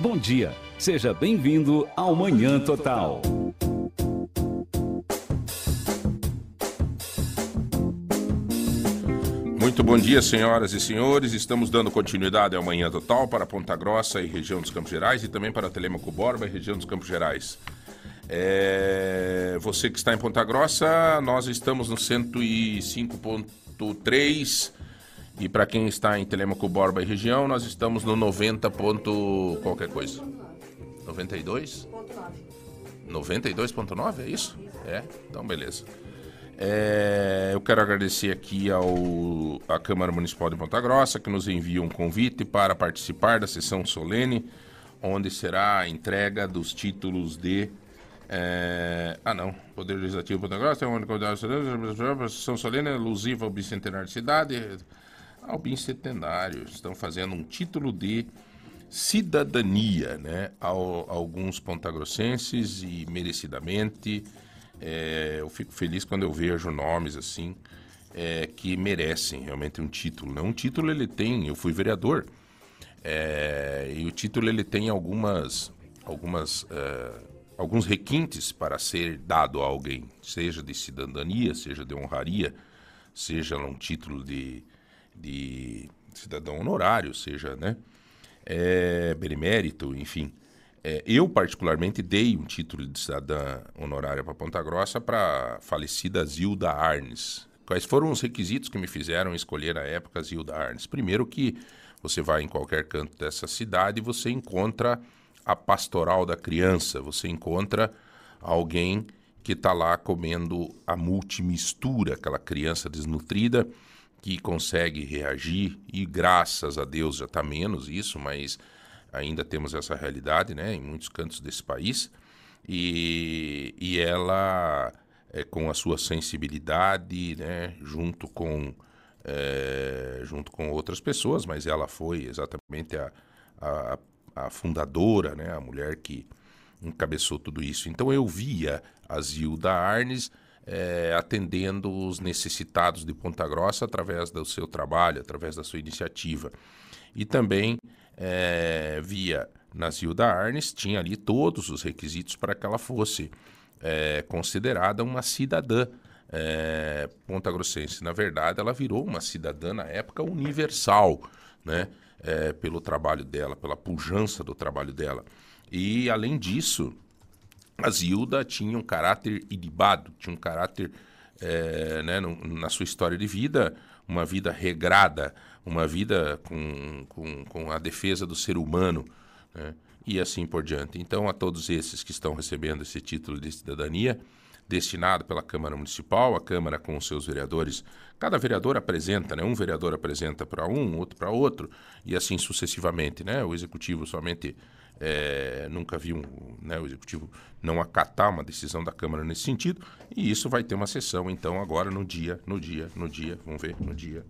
Bom dia, seja bem-vindo ao Manhã Total. Muito bom dia, senhoras e senhores. Estamos dando continuidade ao Manhã Total para Ponta Grossa e região dos Campos Gerais e também para Telemaco Borba e região dos Campos Gerais. É... Você que está em Ponta Grossa, nós estamos no 105.3 e para quem está em Telemaco Borba e região, nós estamos no 90. Ponto... qualquer coisa. 92? 92.9, é isso? É? Então beleza. É, eu quero agradecer aqui ao, à Câmara Municipal de Ponta Grossa, que nos envia um convite para participar da sessão solene, onde será a entrega dos títulos de. É, ah, não. Poder Legislativo Ponta Grossa tem uma única sessão solene alusiva ao bicentenário de cidade. Ao bicentenário. Estão fazendo um título de cidadania, né? A, alguns pontagrossenses e merecidamente é, eu fico feliz quando eu vejo nomes assim é, que merecem realmente um título. Né? Um título ele tem, eu fui vereador, é, e o título ele tem algumas, algumas, é, alguns requintes para ser dado a alguém, seja de cidadania, seja de honraria, seja um título de, de cidadão honorário, seja né, é, benemérito, enfim. É, eu, particularmente, dei um título de cidadã honorária para Ponta Grossa para a falecida Zilda Arnes. Quais foram os requisitos que me fizeram escolher a época Zilda Arnes? Primeiro que você vai em qualquer canto dessa cidade e você encontra a pastoral da criança, você encontra alguém que está lá comendo a multimistura, aquela criança desnutrida que consegue reagir e graças a Deus já está menos isso, mas ainda temos essa realidade né, em muitos cantos desse país, e, e ela, é, com a sua sensibilidade, né, junto, com, é, junto com outras pessoas, mas ela foi exatamente a, a, a fundadora, né, a mulher que encabeçou tudo isso. Então eu via a Zilda Arnes é, atendendo os necessitados de Ponta Grossa através do seu trabalho, através da sua iniciativa. E também é, via Nazilda Arnes, tinha ali todos os requisitos para que ela fosse é, considerada uma cidadã é, ponta-grossense. Na verdade, ela virou uma cidadã na época universal, né? Pelo trabalho dela, pela pujança do trabalho dela. E, além disso, a Zilda tinha um caráter ilibado, tinha um caráter, é, né, no, na sua história de vida, uma vida regrada, uma vida com, com, com a defesa do ser humano, né? e assim por diante. Então, a todos esses que estão recebendo esse título de cidadania, destinado pela Câmara Municipal, a Câmara com os seus vereadores, cada vereador apresenta, né? um vereador apresenta para um, outro para outro, e assim sucessivamente. Né? O Executivo somente é, nunca viu né, o Executivo não acatar uma decisão da Câmara nesse sentido, e isso vai ter uma sessão, então, agora no dia, no dia, no dia, vamos ver, no dia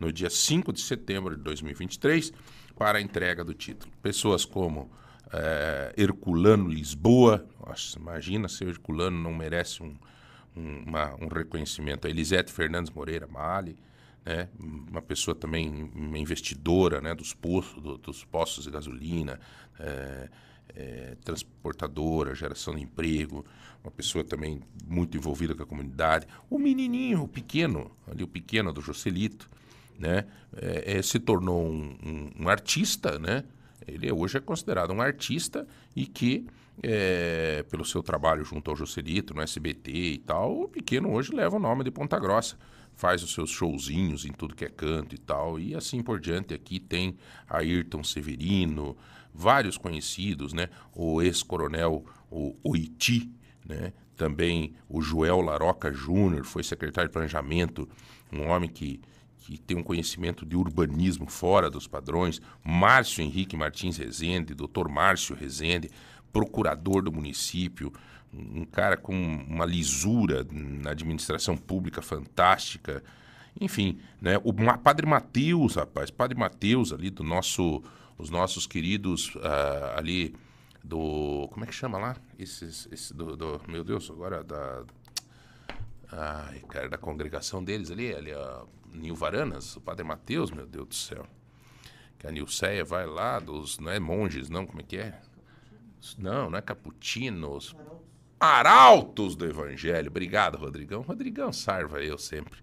no dia 5 de setembro de 2023, para a entrega do título. Pessoas como é, Herculano Lisboa, nossa, imagina se o Herculano não merece um, um, uma, um reconhecimento. A Elisete Fernandes Moreira Mali, né, uma pessoa também uma investidora né, dos, do, dos postos de gasolina, é, é, transportadora, geração de emprego, uma pessoa também muito envolvida com a comunidade. O menininho, o pequeno, ali o pequeno do Joselito, né, é, é, se tornou um, um, um, artista, né? Ele hoje é considerado um artista e que, é, pelo seu trabalho junto ao Joselito, no SBT e tal, o pequeno hoje leva o nome de Ponta Grossa. Faz os seus showzinhos em tudo que é canto e tal, e assim por diante. Aqui tem Ayrton Severino, vários conhecidos, né? O ex-coronel, Oiti, né? Também o Joel Laroca Júnior, foi secretário de Planejamento, um homem que que tem um conhecimento de urbanismo fora dos padrões, Márcio Henrique Martins Rezende, doutor Márcio Rezende, procurador do município, um cara com uma lisura na administração pública fantástica. Enfim, né? o Padre Mateus, rapaz, Padre Mateus ali do nosso, os nossos queridos uh, ali do, como é que chama lá? Esses, esse do, do, meu Deus, agora da, ai, cara, da congregação deles ali, ali, ó, Nil Varanas, o Padre Mateus, meu Deus do céu, que a Nilceia vai lá dos, não é monges, não, como é que é? Não, não é caputinos. Arautos do Evangelho. Obrigado, Rodrigão. Rodrigão sarva eu sempre.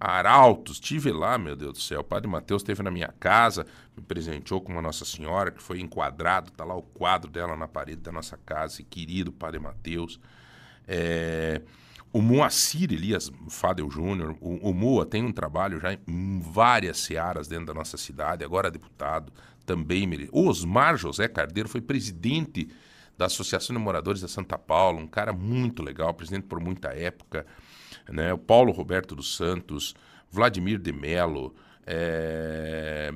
Arautos, estive lá, meu Deus do céu. O Padre Mateus esteve na minha casa, me presenteou com uma Nossa Senhora, que foi enquadrado, tá lá o quadro dela na parede da nossa casa, querido Padre Mateus. É, o Moacir Elias Fadel Júnior, o, o Moa tem um trabalho já em várias searas dentro da nossa cidade, agora é deputado, também. O Osmar José Cardeiro foi presidente da Associação de Moradores da Santa Paula, um cara muito legal, presidente por muita época né? o Paulo Roberto dos Santos, Vladimir de Mello. É...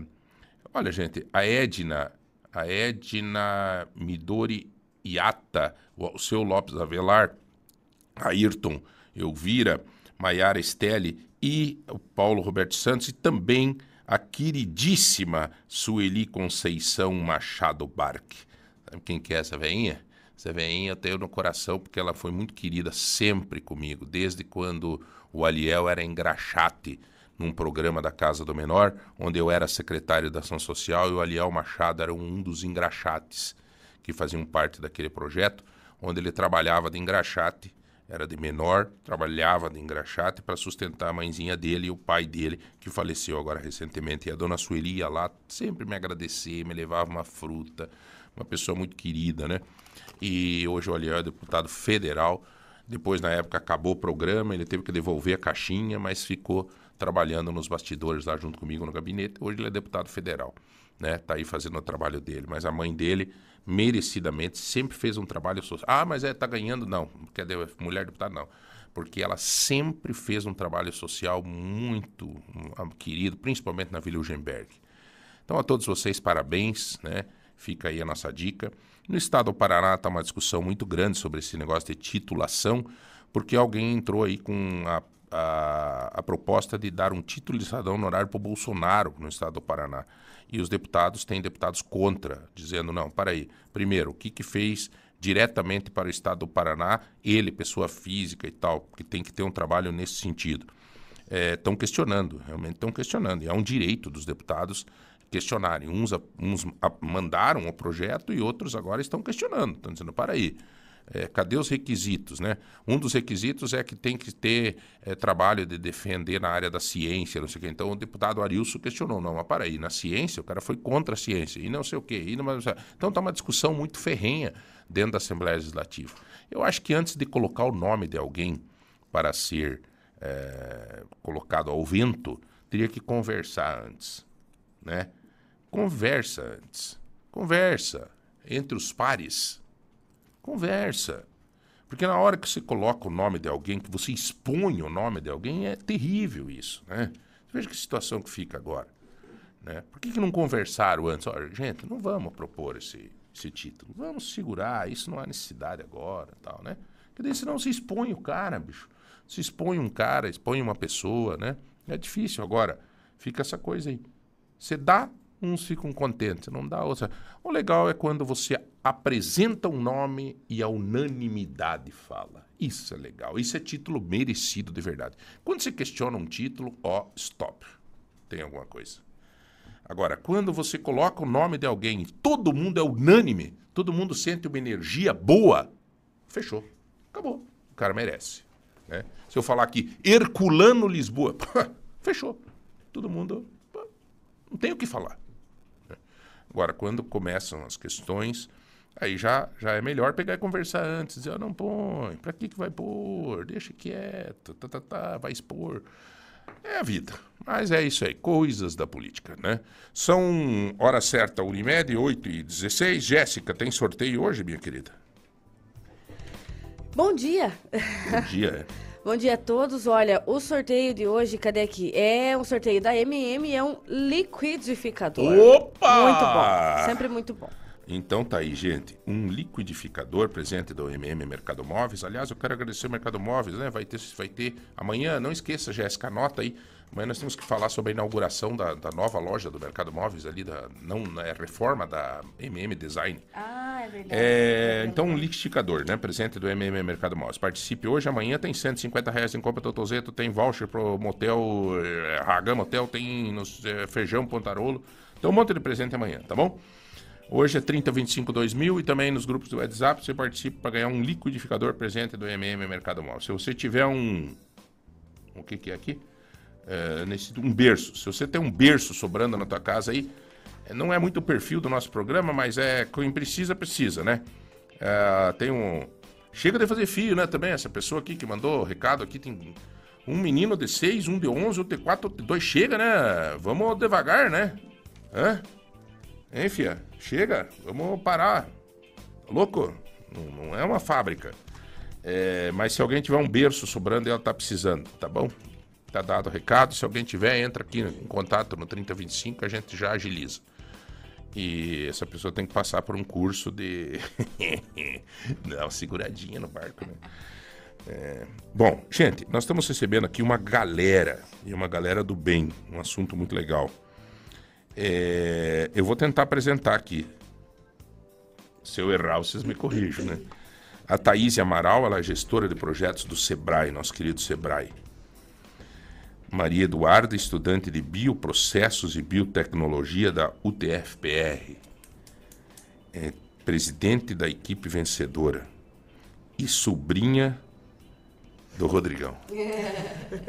Olha, gente, a Edna, a Edna Midori Iata, o seu Lopes Avelar, Ayrton Elvira, Maiara Estelle e o Paulo Roberto Santos e também a queridíssima Sueli Conceição Machado Barque. Sabe quem que é essa veinha? Essa veinha eu tenho no coração porque ela foi muito querida sempre comigo, desde quando o Aliel era engraxate num programa da Casa do Menor, onde eu era secretário da Ação Social e o Aliel Machado era um dos engraxates que faziam parte daquele projeto, onde ele trabalhava de engraxate, era de menor, trabalhava de engraxate para sustentar a mãezinha dele e o pai dele, que faleceu agora recentemente. E a dona Sueli ia lá sempre me agradecer, me levava uma fruta, uma pessoa muito querida, né? e hoje o Aliel é deputado federal. Depois, na época, acabou o programa, ele teve que devolver a caixinha, mas ficou trabalhando nos bastidores lá junto comigo no gabinete. Hoje ele é deputado federal, né? Tá aí fazendo o trabalho dele. Mas a mãe dele, merecidamente, sempre fez um trabalho social. Ah, mas é, tá ganhando? Não. Quer dizer, mulher deputada, não. Porque ela sempre fez um trabalho social muito um, querido, principalmente na Vila Eugenberg. Então, a todos vocês, parabéns, né? Fica aí a nossa dica. No estado do Paraná está uma discussão muito grande sobre esse negócio de titulação, porque alguém entrou aí com a, a, a proposta de dar um título de cidadão honorário para o Bolsonaro no estado do Paraná. E os deputados têm deputados contra, dizendo, não, para aí, primeiro, o que, que fez diretamente para o estado do Paraná, ele, pessoa física e tal, que tem que ter um trabalho nesse sentido. Estão é, questionando, realmente estão questionando, e é um direito dos deputados questionarem. Uns, uns mandaram o projeto e outros agora estão questionando. Estão dizendo, para aí, é, cadê os requisitos? Né? Um dos requisitos é que tem que ter é, trabalho de defender na área da ciência, não sei o quê. Então o deputado Arilson questionou, não, mas para aí, na ciência, o cara foi contra a ciência, e não sei o quê. E não, então está uma discussão muito ferrenha dentro da Assembleia Legislativa. Eu acho que antes de colocar o nome de alguém para ser é, colocado ao vento, teria que conversar antes, né? Conversa antes. Conversa entre os pares. Conversa. Porque na hora que você coloca o nome de alguém, que você expõe o nome de alguém, é terrível isso, né? Veja que situação que fica agora. Né? Por que, que não conversaram antes? Olha, gente, não vamos propor esse, esse título. Vamos segurar, isso não há necessidade agora tal, né? Porque daí senão se expõe o cara, bicho. Se expõe um cara, expõe uma pessoa, né? É difícil. Agora, fica essa coisa aí. Você dá uns ficam contentes, não dá outra. O legal é quando você apresenta um nome e a unanimidade fala. Isso é legal, isso é título merecido de verdade. Quando você questiona um título, ó, stop. Tem alguma coisa. Agora, quando você coloca o nome de alguém e todo mundo é unânime, todo mundo sente uma energia boa, fechou. Acabou. O cara merece. Né? Se eu falar aqui, Herculano Lisboa, fechou. Todo mundo não tem o que falar. Agora, quando começam as questões, aí já, já é melhor pegar e conversar antes. Dizer, oh, não põe, para que, que vai pôr? Deixa quieto, tá, tá, tá, vai expor. É a vida. Mas é isso aí, coisas da política, né? São hora certa, Unimed, 8 e 16. Jéssica, tem sorteio hoje, minha querida? Bom dia. Bom dia. Bom dia a todos. Olha, o sorteio de hoje, cadê aqui? É um sorteio da MM, é um liquidificador. Opa! Muito bom, sempre muito bom. Então tá aí, gente, um liquidificador presente do MM Mercado Móveis. Aliás, eu quero agradecer o Mercado Móveis, né? Vai ter, vai ter amanhã, não esqueça, Jéssica, anota aí. Amanhã nós temos que falar sobre a inauguração da, da nova loja do Mercado Móveis ali, da não é reforma da MM Design. Ah, é verdade. É, então, um liquidificador, né? Presente do MM Mercado Móveis. Participe hoje, amanhã tem 150 reais em compra Totozeto, tem voucher pro motel, é, Ragam Motel, tem no, é, Feijão Pontarolo Então, um monte de presente amanhã, tá bom? Hoje é 3025 2000 e também nos grupos do WhatsApp você participa para ganhar um liquidificador presente do MM Mercado Móvel. Se você tiver um. O que, que é aqui? É, nesse, um berço. Se você tem um berço sobrando na tua casa aí, é, não é muito o perfil do nosso programa, mas é quem precisa, precisa, né? É, tem um. Chega de fazer fio, né? Também, essa pessoa aqui que mandou o recado aqui tem um menino de 6, um de 11, outro de 4, outro de 2. Chega, né? Vamos devagar, né? Hã? Hein, fia? Chega, vamos parar. Louco? Não, não é uma fábrica. É, mas se alguém tiver um berço sobrando, ela tá precisando, tá bom? Tá dado o recado. Se alguém tiver, entra aqui em contato no 3025, a gente já agiliza. E essa pessoa tem que passar por um curso de. Dá uma seguradinha no barco, né? É... Bom, gente, nós estamos recebendo aqui uma galera, e uma galera do bem, um assunto muito legal. É, eu vou tentar apresentar aqui. Se eu errar, vocês me corrijam, né? A Thaís Amaral, ela é gestora de projetos do Sebrae, nosso querido Sebrae. Maria Eduarda, estudante de Bioprocessos e Biotecnologia da UTFPR. É presidente da equipe vencedora. E sobrinha do Rodrigão.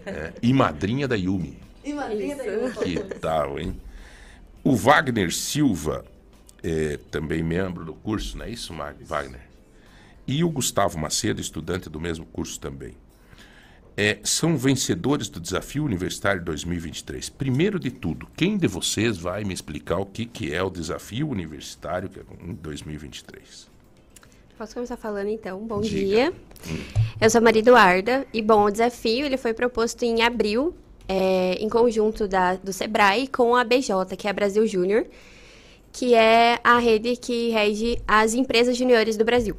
É, e madrinha da Yumi. E madrinha da Yumi. Que tal, hein? O Wagner Silva, é, também membro do curso, não é isso, Wagner? E o Gustavo Macedo, estudante do mesmo curso também. É, são vencedores do Desafio Universitário 2023. Primeiro de tudo, quem de vocês vai me explicar o que, que é o Desafio Universitário em 2023? Posso começar falando então? Bom Diga. dia. Hum. Eu sou Maria Eduarda e bom, o desafio ele foi proposto em abril é, em conjunto da, do Sebrae com a BJ, que é a Brasil Júnior, que é a rede que rege as empresas juniores do Brasil.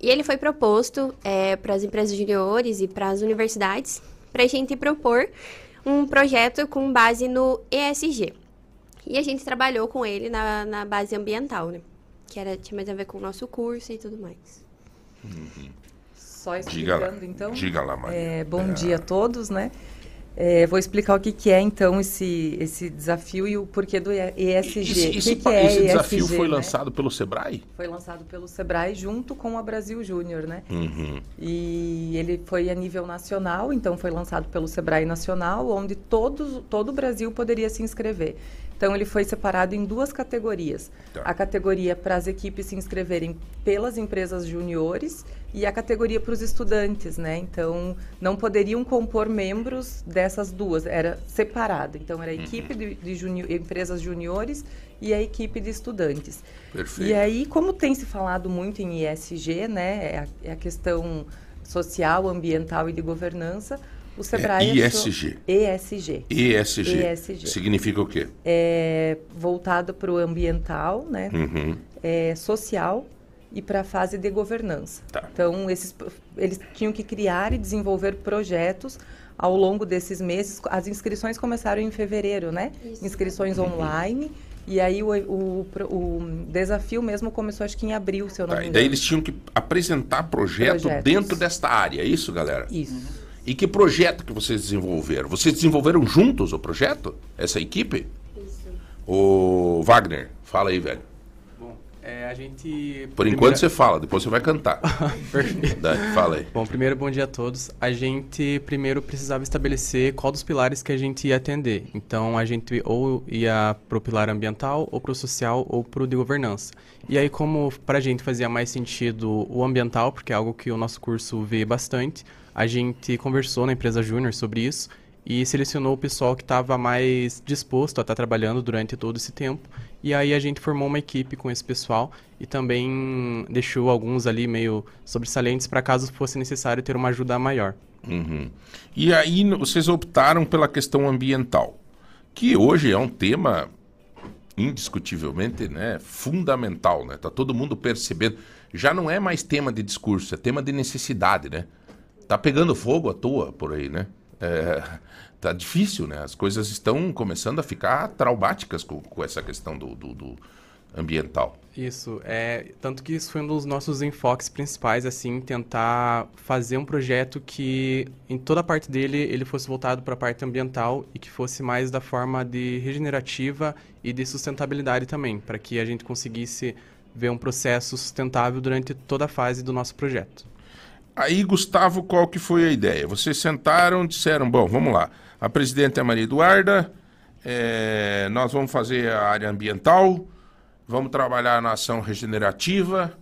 E ele foi proposto é, para as empresas juniores e para as universidades para a gente propor um projeto com base no ESG. E a gente trabalhou com ele na, na base ambiental, né? Que era, tinha mais a ver com o nosso curso e tudo mais. Uhum. Só explicando, diga, então. Diga lá, Maria. É, bom é... dia a todos, né? É, vou explicar o que, que é, então, esse, esse desafio e o porquê do ESG. Esse, esse, que que é esse desafio ESG, foi né? lançado pelo Sebrae? Foi lançado pelo Sebrae junto com a Brasil Júnior, né? Uhum. E ele foi a nível nacional, então foi lançado pelo Sebrae Nacional, onde todos, todo o Brasil poderia se inscrever. Então ele foi separado em duas categorias. Tá. A categoria para as equipes se inscreverem pelas empresas juniores e a categoria para os estudantes, né? Então não poderiam compor membros dessas duas, era separado. Então era a uhum. equipe de, de junior, empresas juniores e a equipe de estudantes. Perfeito. E aí, como tem se falado muito em ESG, né? É a, é a questão social, ambiental e de governança o Sebrae é ISG. ESG. ESG. ESG. Significa o quê? É voltado para o ambiental, né? Uhum. É, social e para a fase de governança. Tá. Então, esses, eles tinham que criar e desenvolver projetos ao longo desses meses. As inscrições começaram em fevereiro, né? Isso. Inscrições uhum. online. E aí o, o, o, desafio mesmo começou acho que em abril, se eu não tá, me engano. E daí eles tinham que apresentar projeto Projetos. dentro desta área, é isso, galera? Isso. Uhum. E que projeto que vocês desenvolveram? Vocês desenvolveram juntos o projeto? Essa equipe? Isso. O Wagner, fala aí, velho. Bom, é, a gente... Por primeira... enquanto você fala, depois você vai cantar. Perfeito. fala aí. Bom, primeiro, bom dia a todos. A gente primeiro precisava estabelecer qual dos pilares que a gente ia atender. Então, a gente ou ia para o pilar ambiental, ou para o social, ou para o de governança. E aí, como para a gente fazia mais sentido o ambiental, porque é algo que o nosso curso vê bastante, a gente conversou na empresa Júnior sobre isso e selecionou o pessoal que estava mais disposto a estar tá trabalhando durante todo esse tempo. E aí a gente formou uma equipe com esse pessoal e também deixou alguns ali meio sobressalentes para caso fosse necessário ter uma ajuda maior. Uhum. E aí vocês optaram pela questão ambiental, que hoje é um tema indiscutivelmente né, fundamental, né? Tá todo mundo percebendo. Já não é mais tema de discurso, é tema de necessidade, né? Tá pegando fogo à toa por aí, né? É, tá difícil, né? As coisas estão começando a ficar traumáticas com, com essa questão do, do, do, ambiental. Isso, é, tanto que isso foi um dos nossos enfoques principais, assim, tentar fazer um projeto que em toda a parte dele ele fosse voltado para a parte ambiental e que fosse mais da forma de regenerativa e de sustentabilidade também, para que a gente conseguisse ver um processo sustentável durante toda a fase do nosso projeto. Aí, Gustavo, qual que foi a ideia? Vocês sentaram, disseram, bom, vamos lá, a presidente é Maria Eduarda, é, nós vamos fazer a área ambiental, vamos trabalhar na ação regenerativa.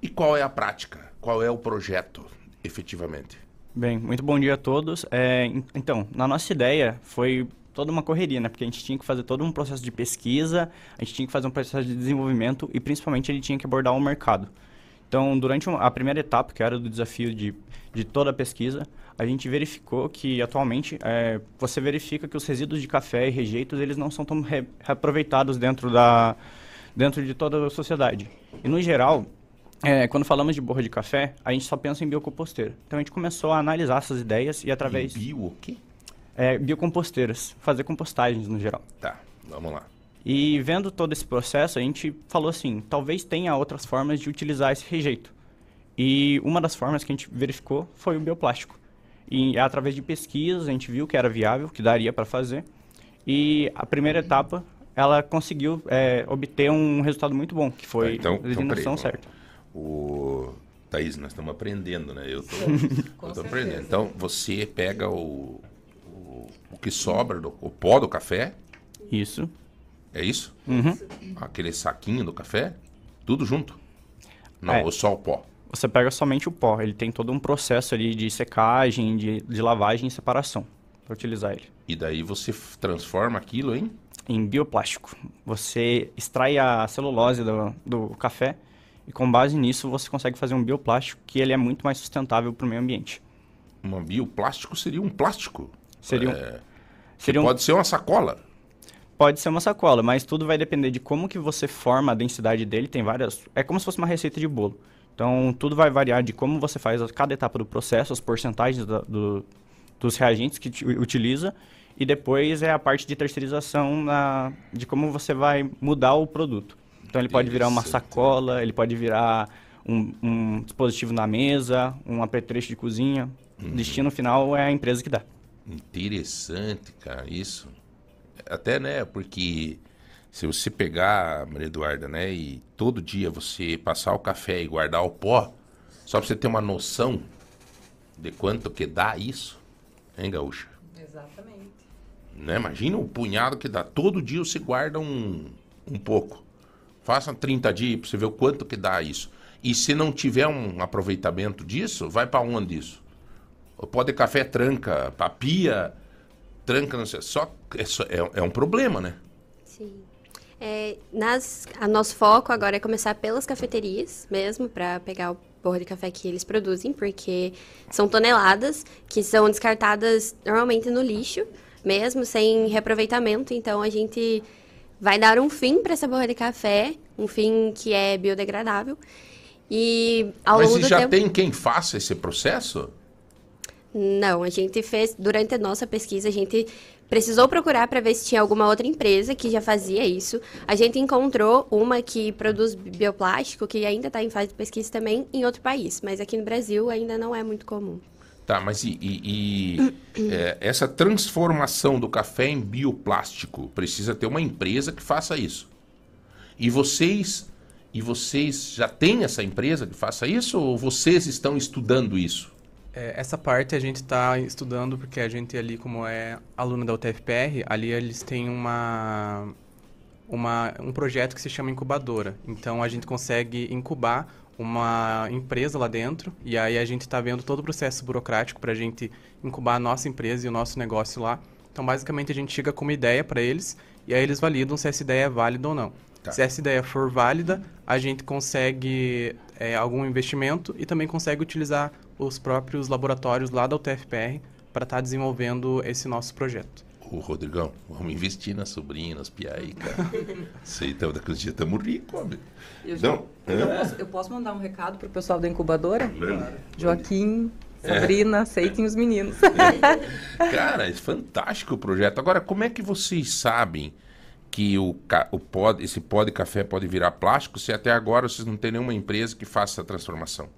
E qual é a prática? Qual é o projeto, efetivamente? Bem, muito bom dia a todos. É, então, na nossa ideia foi toda uma correria, né? Porque a gente tinha que fazer todo um processo de pesquisa, a gente tinha que fazer um processo de desenvolvimento e principalmente ele tinha que abordar o mercado. Então, durante a primeira etapa, que era do desafio de, de toda a pesquisa, a gente verificou que atualmente é, você verifica que os resíduos de café e rejeitos eles não são tão re reaproveitados dentro da, dentro de toda a sociedade. E, no geral, é, quando falamos de borra de café, a gente só pensa em biocomposteira. Então, a gente começou a analisar essas ideias e através... E bio o quê? É, biocomposteiras, fazer compostagens no geral. Tá, vamos lá. E vendo todo esse processo, a gente falou assim, talvez tenha outras formas de utilizar esse rejeito. E uma das formas que a gente verificou foi o bioplástico. E através de pesquisas, a gente viu que era viável, que daria para fazer. E a primeira etapa ela conseguiu é, obter um resultado muito bom, que foi então, a designação então, certa. O... Thaís, nós estamos aprendendo, né? Eu estou aprendendo. Então, você pega o, o, o, que sobra, do, o pó do café. Isso. É isso? Uhum. Aquele saquinho do café, tudo junto. Não, é. ou só o pó. Você pega somente o pó. Ele tem todo um processo ali de secagem, de, de lavagem e separação para utilizar ele. E daí você transforma aquilo em? em bioplástico. Você extrai a celulose do, do café e com base nisso você consegue fazer um bioplástico que ele é muito mais sustentável para o meio ambiente. Um bioplástico seria um plástico? Seria um, é, seria um, pode ser uma sacola? Pode ser uma sacola, mas tudo vai depender de como que você forma a densidade dele. Tem várias... É como se fosse uma receita de bolo. Então, tudo vai variar de como você faz cada etapa do processo, as porcentagens da, do, dos reagentes que utiliza e depois é a parte de terceirização na, de como você vai mudar o produto. Então ele pode virar uma sacola, ele pode virar um, um dispositivo na mesa, um apetrecho de cozinha. Uhum. O destino final é a empresa que dá. Interessante, cara, isso. Até, né, porque se você pegar, Maria Eduarda, né, e todo dia você passar o café e guardar o pó, só para você ter uma noção de quanto que dá isso, hein, Gaúcha? Exatamente. Né? Imagina o punhado que dá. Todo dia você guarda um, um pouco. Faça 30 dias para você ver o quanto que dá isso. E se não tiver um aproveitamento disso, vai para onde isso? O pó de café tranca, papia tranca, não sei. Só é, é, é um problema, né? Sim. É, nas, a nosso foco agora é começar pelas cafeterias mesmo, para pegar o porra de café que eles produzem, porque são toneladas que são descartadas normalmente no lixo mesmo, sem reaproveitamento. Então a gente vai dar um fim para essa borra de café, um fim que é biodegradável. E ao Mas longo e já tempo... tem quem faça esse processo? Não, a gente fez durante a nossa pesquisa, a gente precisou procurar para ver se tinha alguma outra empresa que já fazia isso. A gente encontrou uma que produz bioplástico, que ainda está em fase de pesquisa também em outro país, mas aqui no Brasil ainda não é muito comum. Tá, mas e, e, e é, essa transformação do café em bioplástico precisa ter uma empresa que faça isso. E vocês e vocês já têm essa empresa que faça isso ou vocês estão estudando isso? É, essa parte a gente está estudando porque a gente ali, como é aluno da UTFPR, ali eles têm uma, uma, um projeto que se chama incubadora. Então a gente consegue incubar uma empresa lá dentro e aí a gente está vendo todo o processo burocrático para a gente incubar a nossa empresa e o nosso negócio lá. Então, basicamente, a gente chega com uma ideia para eles e aí eles validam se essa ideia é válida ou não. Tá. Se essa ideia for válida, a gente consegue é, algum investimento e também consegue utilizar os próprios laboratórios lá da UTFPR para estar tá desenvolvendo esse nosso projeto. Ô, Rodrigão, vamos investir na sobrinha, nas piaí, cara. Sei, então, daqueles dias estamos ricos, homem. Eu, Não, eu, posso, eu posso mandar um recado para o pessoal da incubadora? Claro. Joaquim, Sabrina, é. aceitem os meninos. Cara, é fantástico o projeto. Agora, como é que vocês sabem que o, o pó, esse pó de café pode virar plástico se até agora vocês não têm nenhuma empresa que faça essa transformação?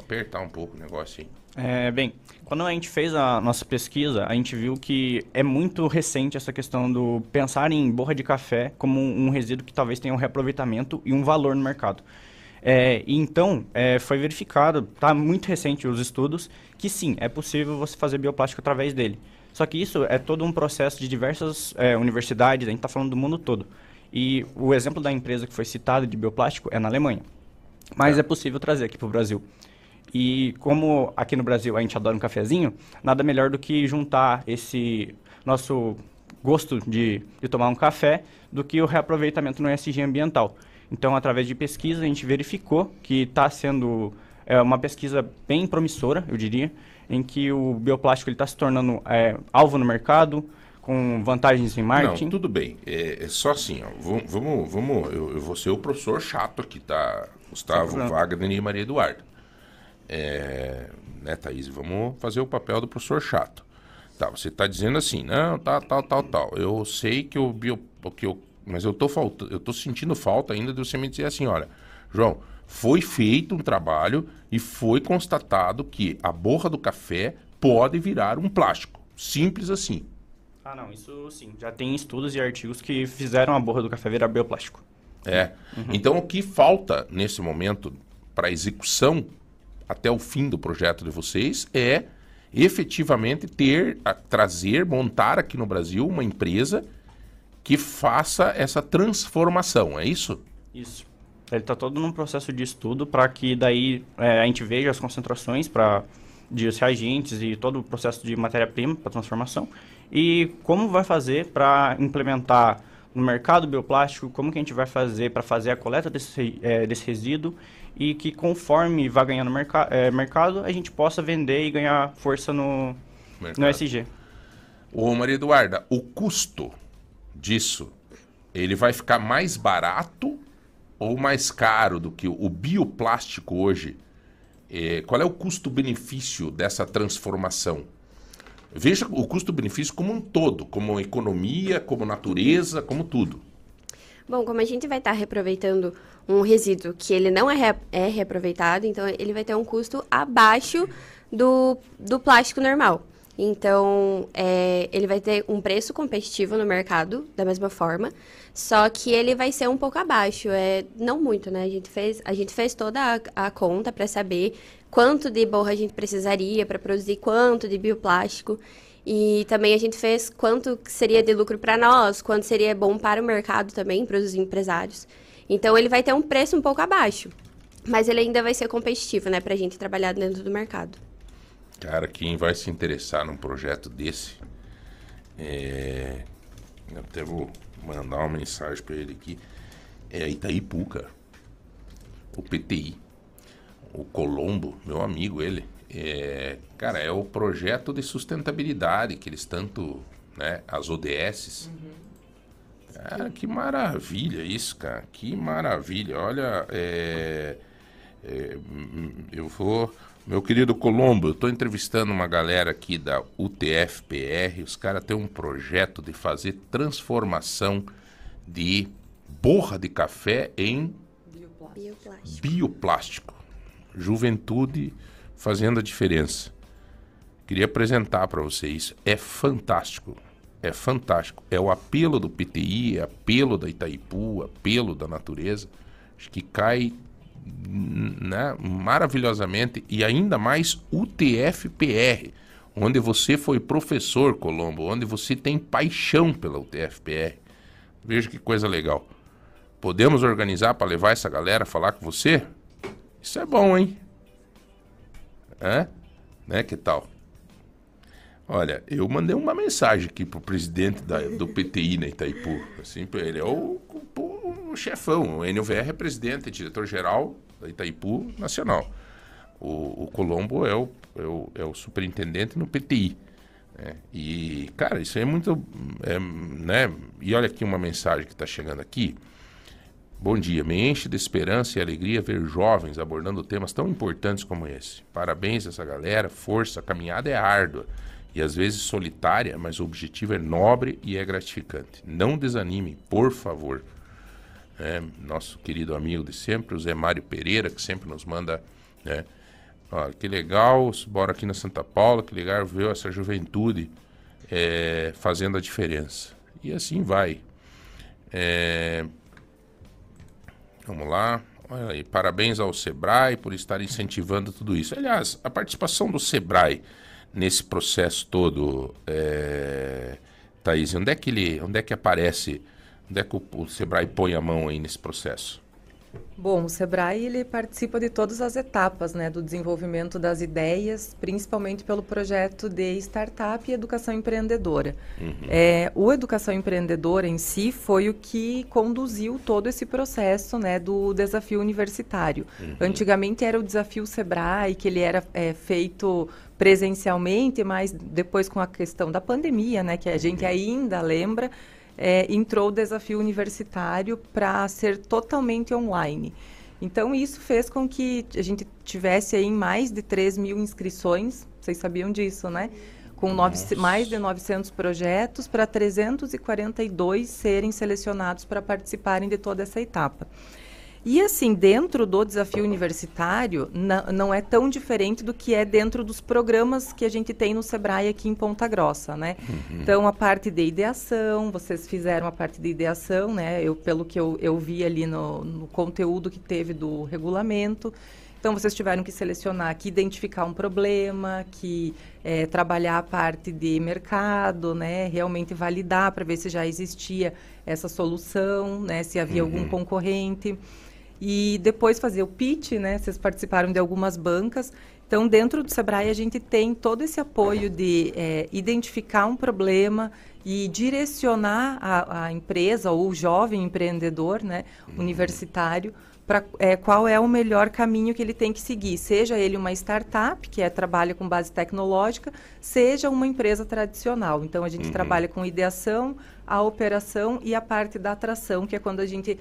Apertar um pouco o negócio aí. É, bem, quando a gente fez a nossa pesquisa, a gente viu que é muito recente essa questão do pensar em borra de café como um, resíduo que talvez tenha um reaproveitamento e um valor no mercado. É, então, é, foi verificado, está muito recente os estudos, que sim, é possível você fazer bioplástico através dele. Só que isso é todo um processo de diversas é, universidades, a gente está falando do mundo todo. E o exemplo da empresa que foi citada de bioplástico é na Alemanha. Mas é possível trazer aqui para o Brasil. E como aqui no Brasil a gente adora um cafezinho, nada melhor do que juntar esse nosso gosto de, de tomar um café do que o reaproveitamento no ESG ambiental. Então, através de pesquisa, a gente verificou que está sendo é, uma pesquisa bem promissora, eu diria, em que o bioplástico está se tornando é, alvo no mercado, com vantagens em marketing. Não, tudo bem. É, é só assim, ó. Vamos, vamos, vamos eu, eu vou ser o professor chato aqui, tá? Gustavo. Wagner e Maria Eduarda. É, né, Thaís? Vamos fazer o papel do professor chato. Tá, você está dizendo assim, não, tal, tal, tal, tal. Eu sei que o bio, que eu, mas eu tô falta, eu tô sentindo falta ainda de você me dizer assim, olha, João, foi feito um trabalho e foi constatado que a borra do café pode virar um plástico. Simples assim. Ah, não, isso sim. Já tem estudos e artigos que fizeram a borra do café virar bioplástico. É. Então o que falta nesse momento para execução até o fim do projeto de vocês é efetivamente ter, a, trazer, montar aqui no Brasil uma empresa que faça essa transformação, é isso? Isso. Ele está todo num processo de estudo para que daí é, a gente veja as concentrações para de reagentes e todo o processo de matéria-prima para transformação e como vai fazer para implementar no mercado bioplástico, como que a gente vai fazer para fazer a coleta desse, é, desse resíduo e que conforme vai ganhando merca é, mercado, a gente possa vender e ganhar força no, no. SG. Ô Maria Eduarda, o custo disso, ele vai ficar mais barato ou mais caro do que o bioplástico hoje? É, qual é o custo-benefício dessa transformação? Veja o custo-benefício como um todo, como economia, como natureza, como tudo. Bom, como a gente vai estar reaproveitando um resíduo que ele não é, rea- é reaproveitado, então ele vai ter um custo abaixo do, do plástico normal. Então, é, ele vai ter um preço competitivo no mercado, da mesma forma, só que ele vai ser um pouco abaixo, é, não muito, né? A gente fez, a gente fez toda a, a conta para saber quanto de borra a gente precisaria para produzir quanto de bioplástico. E também a gente fez quanto seria de lucro para nós, quanto seria bom para o mercado também, para os empresários. Então ele vai ter um preço um pouco abaixo, mas ele ainda vai ser competitivo, né, para a gente trabalhar dentro do mercado. Cara, quem vai se interessar num projeto desse, é... eu até vou mandar uma mensagem para ele aqui, é Itaipu, cara. O PTI. O Colombo, meu amigo, ele. É... Cara, é o projeto de sustentabilidade que eles tanto, né, as ODS. Cara, que maravilha isso, cara. Que maravilha. Olha, é... É, hum, eu vou. Meu querido Colombo, eu estou entrevistando uma galera aqui da UTFPR. Os caras têm um projeto de fazer transformação de borra de café em Bioplástico. bioplástico. Juventude fazendo a diferença. Queria apresentar para vocês. É fantástico. É fantástico. É o apelo do PTI, é apelo da Itaipu, apelo da natureza. Que cai né, maravilhosamente e ainda mais UTFPR, onde você foi professor, Colombo, onde você tem paixão pela UTFPR. Veja que coisa legal. Podemos organizar para levar essa galera a falar com você? Isso é bom, hein? Hã? Né? Que tal? Olha, eu mandei uma mensagem aqui pro presidente da- do PTI na Itaipu. Assim, ele é o, o- o chefão. O NVR é presidente, diretor-geral da Itaipu Nacional. O, o Colombo é o, é, o, é o superintendente no PTI. né? E, cara, isso é muito. é, né? E olha aqui uma mensagem que está chegando aqui. Bom dia, me enche de esperança e alegria ver jovens abordando temas tão importantes como esse. Parabéns a essa galera, força, a caminhada é árdua e às vezes solitária, mas o objetivo é nobre e é gratificante. Não desanime, por favor. É, nosso querido amigo de sempre, o Zé Mário Pereira, que sempre nos manda. Né? Que legal, bora aqui na Santa Paula, que legal ver essa juventude é, fazendo a diferença. E assim vai. É, vamos lá. Aí, parabéns ao Sebrae por estar incentivando tudo isso. Aliás, a participação do Sebrae nesse processo todo, é, Thaís, onde é que ele, onde é que aparece, onde é que o, o Sebrae põe a mão aí nesse processo? Bom, o Sebrae ele participa de todas as etapas né, do desenvolvimento das ideias, principalmente pelo projeto de startup e educação empreendedora. Uhum. É, o educação empreendedora em si foi o que conduziu todo esse processo né, do desafio universitário. Uhum. Antigamente era o desafio Sebrae, que ele era é, feito presencialmente, mas depois com a questão da pandemia, né, que a gente uhum. ainda lembra, é, entrou o desafio universitário para ser totalmente online. Então, isso fez com que a gente tivesse aí mais de 3 mil inscrições, vocês sabiam disso, né? Com nove, mais de 900 projetos para 342 serem selecionados para participarem de toda essa etapa. E assim, dentro do desafio universitário, não é tão diferente do que é dentro dos programas que a gente tem no Sebrae aqui em Ponta Grossa, né? Uhum. Então, a parte de ideação, vocês fizeram a parte de ideação, né? Eu, pelo que eu, eu vi ali no, no conteúdo que teve do regulamento. Então, vocês tiveram que selecionar, que identificar um problema, que é, trabalhar a parte de mercado, né? Realmente validar para ver se já existia essa solução, né? Se havia uhum. algum concorrente e depois fazer o pitch, né? Vocês participaram de algumas bancas. Então, dentro do Sebrae, a gente tem todo esse apoio de é, identificar um problema e direcionar a, a, empresa ou o jovem empreendedor, né, uhum. universitário, para é, qual é o melhor caminho que ele tem que seguir. Seja ele uma startup, que é, trabalha com base tecnológica, seja uma empresa tradicional. Então, a gente uhum. trabalha com ideação, a operação e a parte da atração, que é quando a gente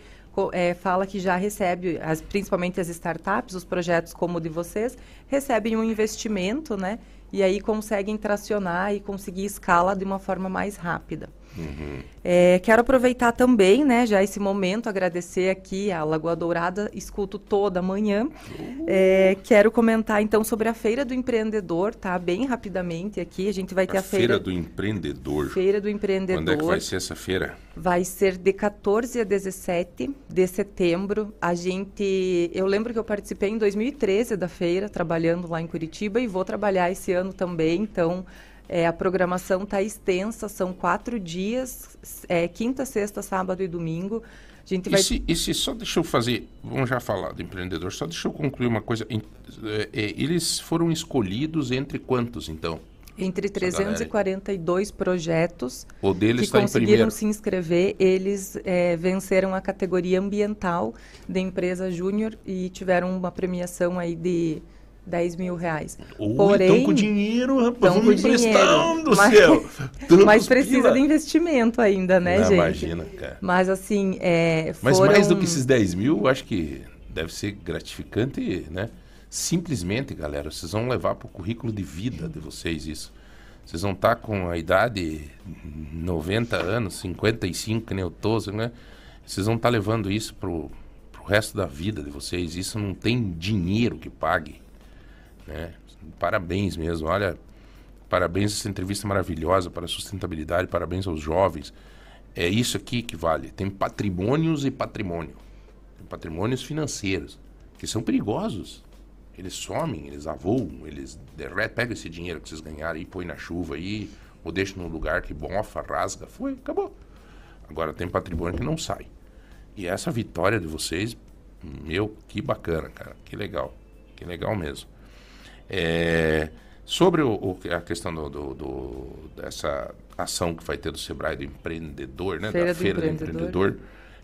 é, fala que já recebe, as, principalmente as startups, os projetos como o de vocês, recebem um investimento, né? E aí conseguem tracionar e conseguir escala de uma forma mais rápida. Uhum. É, quero aproveitar também, né, já esse momento, agradecer aqui a Lagoa Dourada, escuto toda manhã. Uhum. É, quero comentar então sobre a Feira do Empreendedor, tá? Bem rapidamente aqui. A gente vai ter a, a feira... feira do Empreendedor. Feira do Empreendedor. Quando é que vai ser essa feira? Vai ser de 14 a 17 de setembro. A gente. Eu lembro que eu participei em 2013 da feira, trabalhando lá em Curitiba, e vou trabalhar esse ano também, então. É, a programação está extensa, são quatro dias, é, quinta, sexta, sábado e domingo. A gente vai... e, se, e se só deixa eu fazer, vamos já falar do empreendedor, só deixa eu concluir uma coisa. É, é, eles foram escolhidos entre quantos, então? Entre 342 projetos o deles que conseguiram se inscrever, eles é, venceram a categoria ambiental de empresa júnior e tiveram uma premiação aí de 10 mil reais. Ui, Porém, estão com dinheiro, rapaz, estão com dinheiro, mas, céu. mas precisa pila. de investimento ainda, né, Não, gente? Imagina, cara. Mas assim, é, foram... Mas mais do que esses 10 mil, acho que deve ser gratificante, né? Simplesmente, galera, vocês vão levar para o currículo de vida de vocês isso. Vocês vão estar tá com a idade 90 anos, 55, que nem eu tô, né? Vocês vão estar tá levando isso para o resto da vida de vocês. Isso não tem dinheiro que pague. Né? Parabéns mesmo, olha, parabéns essa entrevista maravilhosa para a sustentabilidade, parabéns aos jovens. É isso aqui que vale. Tem patrimônios e patrimônio. Tem patrimônios financeiros, que são perigosos. Eles somem, eles avoam, eles derretem, pegam esse dinheiro que vocês ganharam e põe na chuva aí, ou deixam num lugar que bofa, rasga, foi, acabou. Agora tem patrimônio que não sai. E essa vitória de vocês, meu, que bacana, cara, que legal, que legal mesmo. É, sobre o, o, a questão do, do, do, dessa ação que vai ter do Sebrae do empreendedor, né? Feira da do Feira empreendedor. do Empreendedor.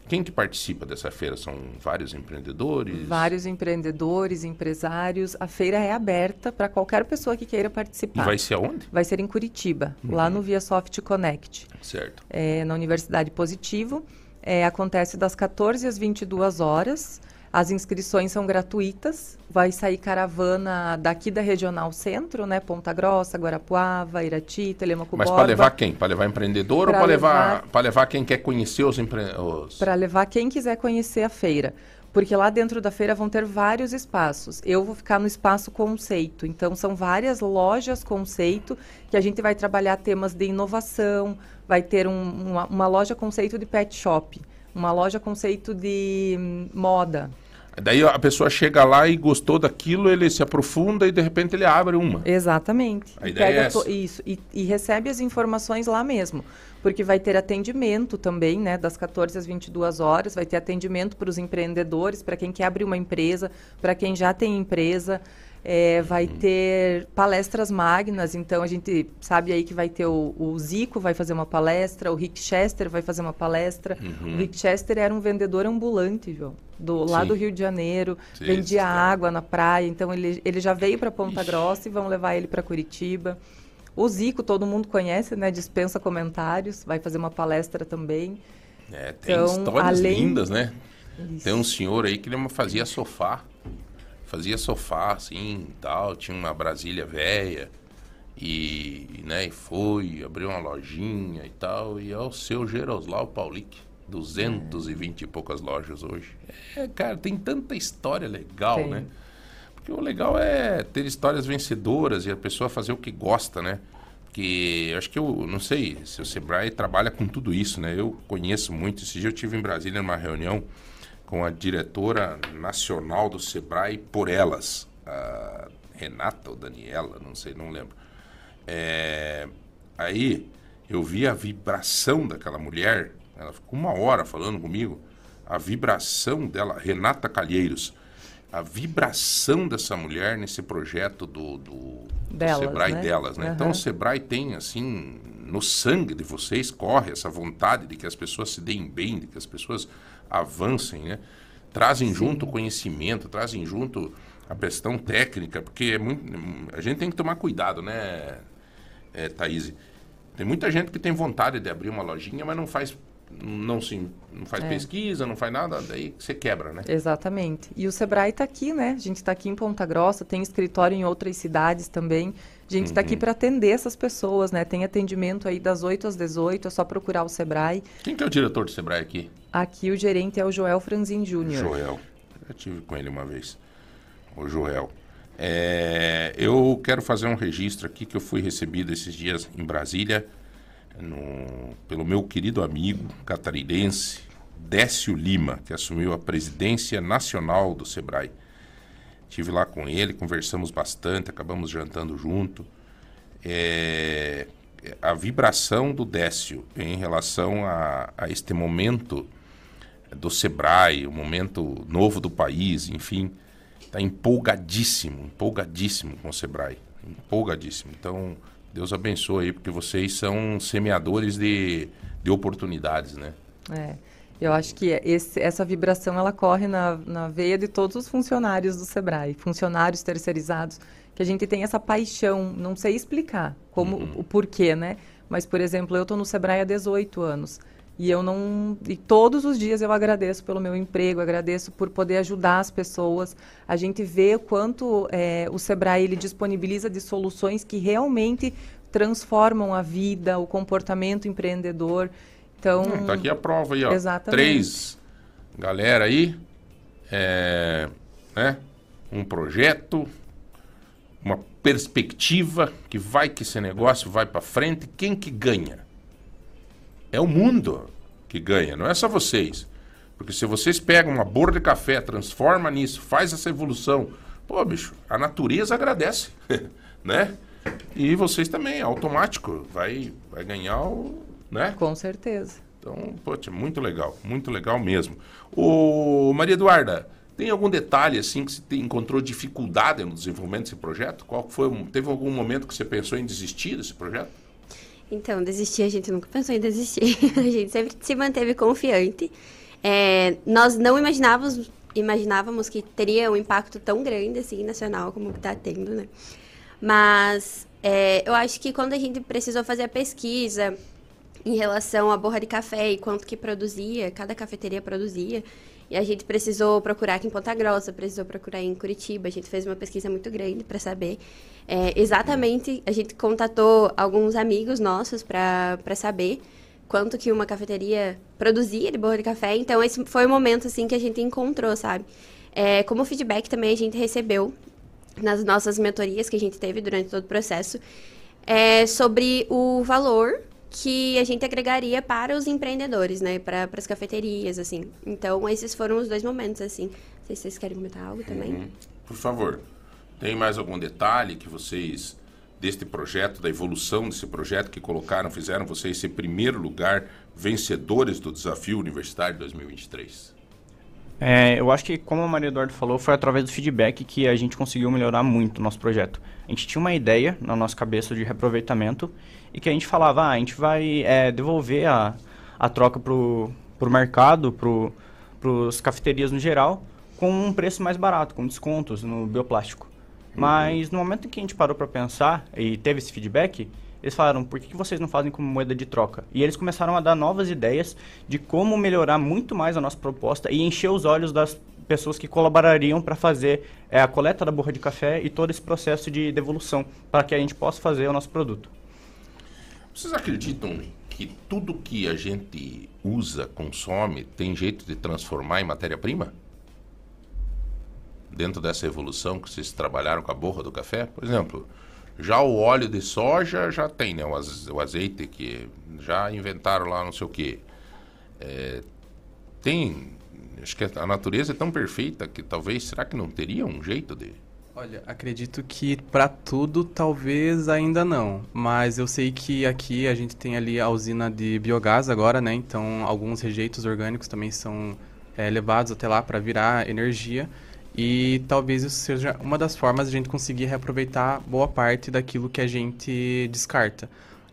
Quem que participa dessa feira? São vários empreendedores? Vários empreendedores, empresários. A feira é aberta para qualquer pessoa que queira participar. E vai ser aonde? Vai ser em Curitiba, uhum. lá no Via Soft Connect. Certo. É, na Universidade Positivo. É, acontece das 14 às 22 horas. As inscrições são gratuitas. Vai sair caravana daqui da Regional Centro, né? Ponta Grossa, Guarapuava, Irati, Telemaco Mas para levar quem? Para levar empreendedor Pra ou para levar, levar- para levar quem quer conhecer os empreendedores? Para levar quem quiser conhecer a feira. Porque lá dentro da feira vão ter vários espaços. Eu vou ficar no espaço conceito. Então, são várias lojas conceito que a gente vai trabalhar temas de inovação. Vai ter um- uma, uma loja conceito de pet shop. Uma loja conceito de hum, moda. Daí a pessoa chega lá e gostou daquilo, ele se aprofunda e de repente ele abre uma. Exatamente. A E ideia pega é essa. Isso, e, e recebe as informações lá mesmo. Porque vai ter atendimento também, né? Das 14 às 22 horas. Vai ter atendimento para os empreendedores, para quem quer abrir uma empresa, para quem já tem empresa. É, vai ter palestras magnas, então a gente sabe aí que vai ter o, o Zico vai fazer uma palestra, o Rick Chester vai fazer uma palestra. O Rick Chester era um vendedor ambulante, João, do, lá Sim. do Rio de Janeiro, Sim, vendia sim. água na praia, então ele, ele já veio para Ponta Grossa e vão levar ele para Curitiba. O Zico todo mundo conhece, né? Dispensa comentários, vai fazer uma palestra também. É, tem Então, histórias além- lindas, né? Isso. Tem um senhor aí que ele fazia sofá. Fazia sofá, assim, e tal. Tinha uma Brasília velha. E, né, e foi, abriu uma lojinha e tal. E é o seu Geroslau Paulic. 220 e poucas lojas hoje. É, cara, tem tanta história legal, Tem. né? Porque o legal é ter histórias vencedoras e a pessoa fazer o que gosta, né? Porque eu acho que eu não sei se o Sebrae trabalha com tudo isso, né? Eu conheço muito. Esse dia eu tive em Brasília numa reunião com a diretora nacional do Sebrae por elas, a Renata ou Daniela, não sei, não lembro. É, aí eu vi a vibração daquela mulher, ela ficou uma hora falando comigo, a vibração dela, Renata Calheiros, a vibração dessa mulher nesse projeto do, do, do Delas, Sebrae né? delas, né? Então Aham. o Sebrae tem, assim, no sangue de vocês corre essa vontade de que as pessoas se deem bem, de que as pessoas avancem, né? Trazem junto o conhecimento, trazem junto a questão técnica, porque é muito, a gente tem que tomar cuidado, né, é, Thaís? Tem muita gente que tem vontade de abrir uma lojinha, mas não faz, não, se, não faz pesquisa, não faz nada, daí você quebra, né? Exatamente. E o Sebrae está aqui, né? A gente está aqui em Ponta Grossa, tem escritório em outras cidades também. A gente está Uhum. aqui para atender essas pessoas, né? Tem atendimento aí das 8 às 18, é só procurar o Sebrae. Quem que é o diretor do Sebrae aqui? Aqui o gerente é o Joel Franzin Júnior. Joel. Eu tive com ele uma vez. O Joel. É, eu quero fazer um registro aqui que eu fui recebido esses dias em Brasília no- pelo meu querido amigo catarinense Décio Lima, que assumiu a presidência nacional do Sebrae. Estive lá com ele, conversamos bastante, acabamos jantando junto. É, a vibração do Décio em relação a, a este momento do Sebrae, o momento novo do país, enfim, está empolgadíssimo, empolgadíssimo com o Sebrae, empolgadíssimo. Então, Deus abençoe aí, porque vocês são semeadores de, de oportunidades, né? É. Eu acho que esse- essa vibração ela corre na, na veia de todos os funcionários do Sebrae, funcionários terceirizados, que a gente tem essa paixão, não sei explicar como o porquê, né? Mas, por exemplo, eu estou no Sebrae há 18 anos e eu não. E todos os dias eu agradeço pelo meu emprego, agradeço por poder ajudar as pessoas. A gente vê o quanto é, o Sebrae ele disponibiliza de soluções que realmente transformam a vida, o comportamento empreendedor. Então, Hum, tá aqui a prova aí, ó. Exatamente. Três galera aí, é, né? Um projeto, uma perspectiva que vai que esse negócio vai para frente. Quem que ganha? É o mundo que ganha, não é só vocês. Porque se vocês pegam uma borra de café, transforma nisso, faz essa evolução, pô, bicho, a natureza agradece, né? E vocês também, automático, vai, vai ganhar o, né? Com certeza. Então, poxa, muito legal, muito legal mesmo. Ô, Maria Eduarda, tem algum detalhe assim que você encontrou dificuldade no desenvolvimento desse projeto? Qual foi, o- teve algum momento que você pensou em desistir desse projeto? Então, desistir, a gente nunca pensou em desistir. A gente sempre se manteve confiante. É, nós não imaginávamos, imaginávamos que teria um impacto tão grande, assim, nacional, como está tendo, né? Mas é, eu acho que quando a gente precisou fazer a pesquisa em relação à borra de café e quanto que produzia, cada cafeteria produzia, E a gente precisou procurar aqui em Ponta Grossa, precisou procurar em Curitiba. A gente fez uma pesquisa muito grande para saber é, exatamente. A gente contatou alguns amigos nossos para saber quanto que uma cafeteria produzia de borra de café. Então, esse foi o momento, assim, que a gente encontrou, sabe? É, como feedback também a gente recebeu nas nossas mentorias que a gente teve durante todo o processo, é, sobre o valor que a gente agregaria para os empreendedores, né? Para, para as cafeterias, assim. Então, esses foram os dois momentos, assim. Não sei se vocês querem comentar algo também. Uhum. Por favor. Tem mais algum detalhe que vocês deste projeto, da evolução desse projeto que colocaram, fizeram vocês ser primeiro lugar vencedores do desafio universitário 2023? É, eu acho que, como a Maria Eduardo falou, foi através do feedback que a gente conseguiu melhorar muito o nosso projeto. A gente tinha uma ideia na nossa cabeça de reaproveitamento e que a gente falava, ah, a gente vai é, devolver a, a troca para o mercado, para os cafeterias no geral, com um preço mais barato, com descontos no bioplástico. Mas no momento em que a gente parou para pensar e teve esse feedback, eles falaram, por que, vocês não fazem como moeda de troca? E eles começaram a dar novas ideias de como melhorar muito mais a nossa proposta e encher os olhos das pessoas que colaborariam para fazer é, a coleta da borra de café e todo esse processo de devolução, para que a gente possa fazer o nosso produto. Vocês acreditam que tudo que a gente usa, consome, tem jeito de transformar em matéria-prima? dentro dessa evolução que vocês trabalharam com a borra do café? Por exemplo, já o óleo de soja já tem, né? O azeite que já inventaram lá não sei o que. É, tem. Acho que a natureza é tão perfeita que talvez. Será que não teria um jeito de. Olha, acredito que para tudo talvez ainda não, mas eu sei que aqui a gente tem ali a usina de biogás agora, né? Então alguns rejeitos orgânicos também são é, levados até lá para virar energia. E talvez isso seja uma das formas de a gente conseguir reaproveitar boa parte daquilo que a gente descarta.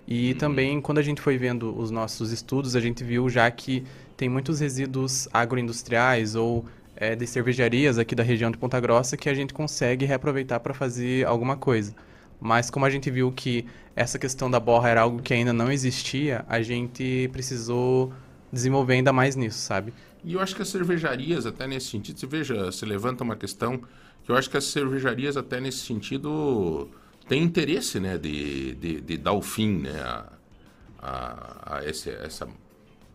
E uhum. também, quando a gente foi vendo os nossos estudos, a gente viu já que tem muitos resíduos agroindustriais ou é, de cervejarias aqui da região de Ponta Grossa que a gente consegue reaproveitar para fazer alguma coisa. Mas como a gente viu que essa questão da borra era algo que ainda não existia, a gente precisou desenvolver ainda mais nisso, sabe? E eu acho que as cervejarias, até nesse sentido, você veja, se levanta uma questão que eu acho que as cervejarias, até nesse sentido, têm interesse, né, de, de, de dar o fim, né, a, a, a esse, essa,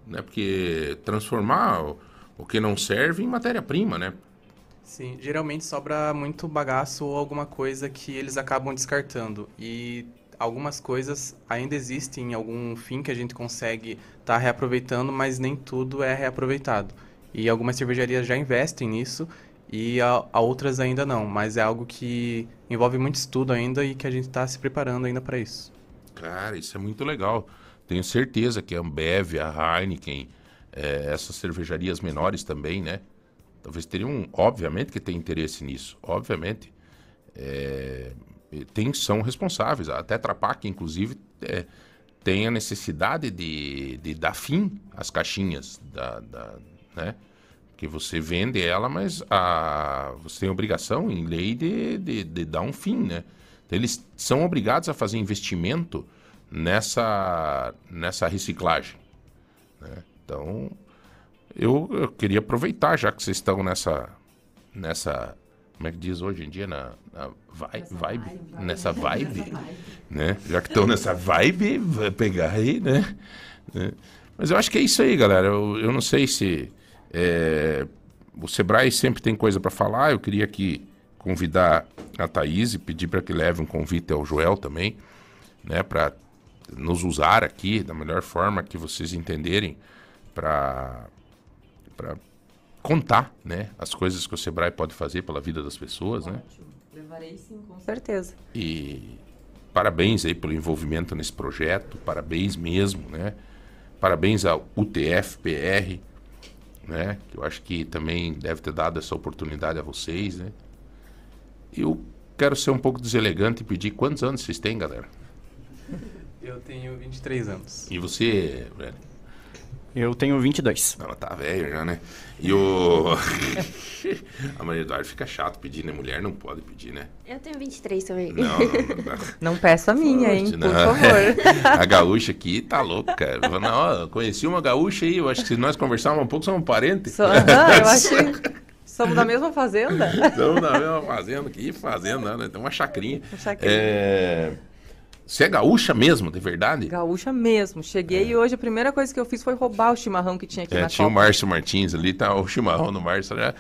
né, porque transformar o, que não serve em matéria-prima, né? Sim, geralmente sobra muito bagaço ou alguma coisa que eles acabam descartando. E algumas coisas ainda existem algum fim que a gente consegue estar tá reaproveitando, mas nem tudo é reaproveitado. E algumas cervejarias já investem nisso e a, a outras ainda não, mas é algo que envolve muito estudo ainda e que a gente está se preparando ainda para isso. Cara, isso é muito legal. Tenho certeza que a Ambev, a Heineken, é, essas cervejarias menores também, né? Talvez teriam, obviamente que tem interesse nisso, obviamente. É, tem, são responsáveis. A Tetra Pak, inclusive, é, tem a necessidade de, de dar fim às caixinhas, da, da, né? Que você vende ela, mas a, você tem obrigação em lei de, de, de dar um fim, né? Então, eles são obrigados a fazer investimento nessa, nessa reciclagem. Né? Então, eu, eu queria aproveitar, já que vocês estão nessa, nessa como é que diz hoje em dia, na, na vibe, vibe, nessa vibe, né? Já que estão nessa vibe, vai pegar aí, né? né? Mas eu acho que é isso aí, galera. Eu, eu não sei se é, o Sebrae sempre tem coisa para falar. Eu queria aqui convidar a Thaís e pedir para que leve um convite ao Joel também, né? Para nos usar aqui da melhor forma que vocês entenderem para contar, né, as coisas que o Sebrae pode fazer pela vida das pessoas, né? Ótimo. né? Levarei sim, com certeza. E parabéns aí pelo envolvimento nesse projeto, parabéns mesmo, né? Parabéns ao UTF-PR, né? Que eu acho que também deve ter dado essa oportunidade a vocês, né? Eu quero ser um pouco deselegante e pedir quantos anos vocês têm, galera? Eu tenho 23 anos. E você, velho? Eu tenho 22. Ela tá velha já, né? E o. a Maria Eduarda fica chato pedir, né? Mulher não pode pedir, né? Eu tenho 23 também. Não, não, não. Não peça a minha, hein? Forte, Por não. favor. A gaúcha aqui tá louca. Não, ó, eu conheci uma gaúcha aí, eu acho que se nós conversarmos um pouco, somos parentes. So- Aham, eu acho que somos da mesma fazenda. Estamos na mesma fazenda. Que fazenda, né? Tem uma chacrinha. Uma chacrinha. É... Você é gaúcha mesmo, de verdade? Gaúcha mesmo. Cheguei e hoje a primeira coisa que eu fiz foi roubar o chimarrão que tinha aqui É, na tinha o copa. Márcio Martins ali, tá o chimarrão do Márcio. Né?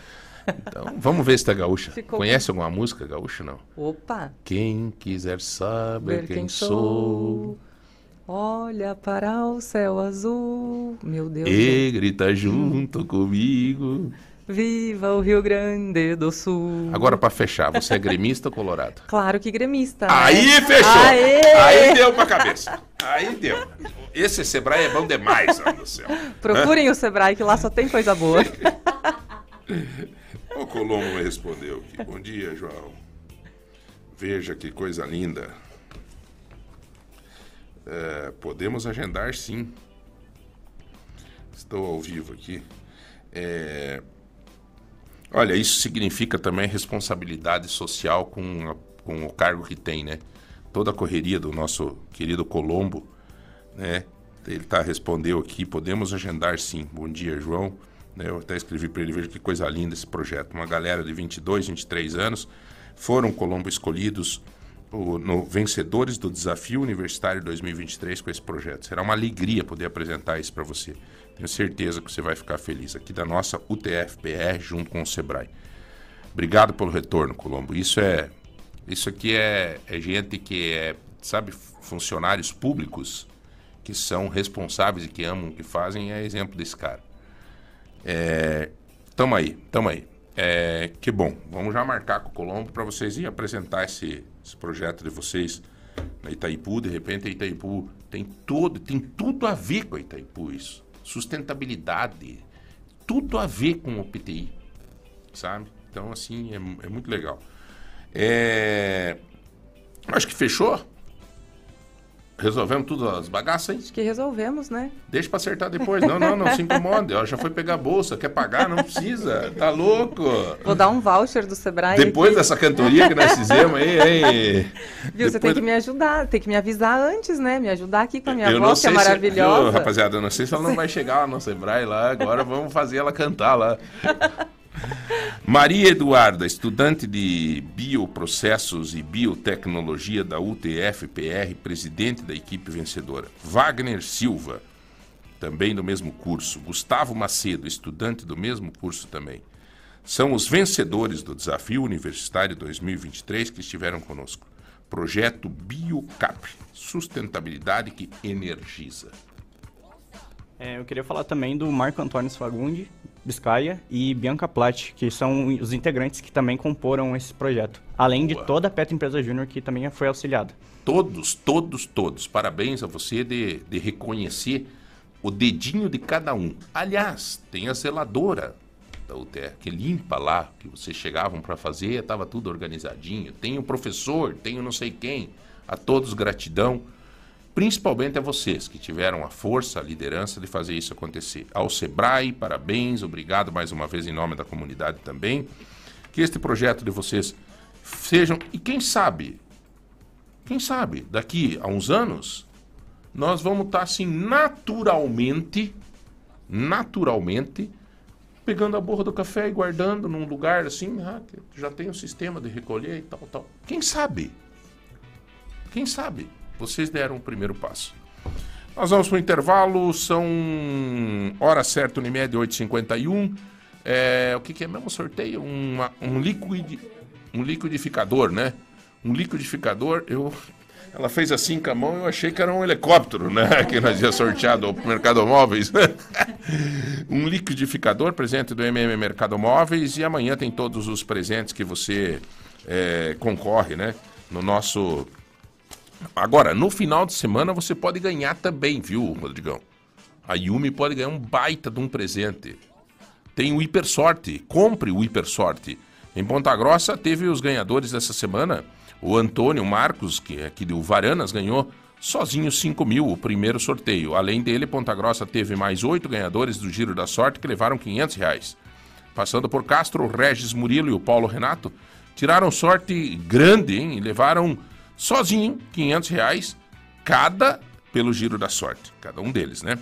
Então, vamos ver se tá gaúcha. Ficou- Conhece alguma música gaúcha, não? Opa! Quem quiser saber Ver quem, sou, Olha para o céu azul. Meu Deus. e grita junto comigo. Viva o Rio Grande do Sul. Agora, pra fechar, você é gremista ou colorado? Claro que gremista. né? Aí fechou! Aê! Aí deu pra cabeça. Aí deu. Esse Sebrae é bom demais, meu Deus do céu. Procurem o Sebrae, que lá só tem coisa boa. O Colombo respondeu aqui. Bom dia, João. Veja que coisa linda. É, podemos agendar sim. Estou ao vivo aqui. É, olha, isso significa também responsabilidade social com, a- com o cargo que tem, né? Toda a correria do nosso querido Colombo, né? Ele tá respondeu aqui, podemos agendar sim. Bom dia, João. Né, Eu até escrevi para ele, veja que coisa linda esse projeto. Uma galera de 22, 23 anos foram Colombo escolhidos o- no vencedores do Desafio Universitário 2023 com esse projeto. Será uma alegria poder apresentar isso para você. Tenho certeza que você vai ficar feliz aqui da nossa UTFPR junto com o Sebrae. Obrigado pelo retorno, Colombo. Isso é isso aqui é, é gente que é, sabe, funcionários públicos que são responsáveis e que amam o que fazem, é exemplo desse cara. É, tamo aí, tamo aí. É, que bom. Vamos já marcar com o Colombo para vocês ir apresentar esse, esse projeto de vocês na Itaipu. De repente, a Itaipu tem todo, tem tudo a ver com a Itaipu isso. Sustentabilidade, tudo a ver com o PTI, sabe? Então, assim, é, é muito legal. É, acho que fechou. Resolvemos tudo as bagaças, hein? Acho que resolvemos, né? Deixa pra acertar depois. Não, não, não se incomode. Ó, já foi pegar a bolsa, quer pagar? Não precisa. Tá louco. Vou dar um voucher do Sebrae. Depois aqui. dessa cantoria que nós fizemos aí, hein? Viu, você Depois- tem que me ajudar, tem que me avisar antes, né? Me ajudar aqui com a minha Eu voz, que é se- maravilhosa. Viu, rapaziada, eu não sei se ela não vai chegar lá no Sebrae lá. Agora vamos fazer ela cantar lá. Maria Eduarda, estudante de Bioprocessos e Biotecnologia da UTF-PR, presidente da equipe vencedora. Wagner Silva, também do mesmo curso. Gustavo Macedo, estudante do mesmo curso também. São os vencedores do Desafio Universitário 2023 que estiveram conosco. Projeto Biocap, sustentabilidade que energiza. É, eu queria falar também do Marco Antônio Sfagundi, Biscaia, e Bianca Platt, que são os integrantes que também comporam esse projeto. Além de Boa. toda a Petro Empresa Júnior que também foi auxiliada. Todos, todos, todos. Parabéns a você de, de reconhecer o dedinho de cada um. Aliás, tem a zeladora da UTR que limpa lá, que vocês chegavam para fazer, estava tudo organizadinho. Tem o professor, tem o não sei quem. A todos gratidão. Principalmente a vocês que tiveram a força, a liderança de fazer isso acontecer. Ao Sebrae, parabéns, obrigado mais uma vez em nome da comunidade também. Que este projeto de vocês sejam, e quem sabe, quem sabe, daqui a uns anos, nós vamos estar assim naturalmente, naturalmente, pegando a borra do café e guardando num lugar assim, ah, já tem um sistema de recolher e tal, tal. Quem sabe? Quem sabe? Vocês deram o primeiro passo. Nós vamos para o intervalo, são hora certa, Unimed 8h51. É, o que, que é mesmo sorteio? Uma- um, liquid, um liquidificador, né? Um liquidificador, eu... Ela fez assim com a mão, eu achei que era um helicóptero, né? Que nós ia sorteado ao Mercado Móveis. um liquidificador, presente do MM Mercado Móveis. E amanhã tem todos os presentes que você é, concorre, né? No nosso Agora, no final de semana você pode ganhar também, viu, Rodrigão? A Yumi pode ganhar um baita de um presente. Tem o Hiper Sorte. Compre o Hiper Sorte. Em Ponta Grossa teve os ganhadores dessa semana. O Antônio Marcos, que é aqui do Varanas, ganhou sozinho 5 mil, o primeiro sorteio. Além dele, Ponta Grossa teve mais oito ganhadores do Giro da Sorte que levaram 500 reais. Passando por Castro, o Regis Murilo e o Paulo Renato tiraram sorte grande, hein? E levaram sozinho 500 reais cada pelo Giro da Sorte, cada um deles, né?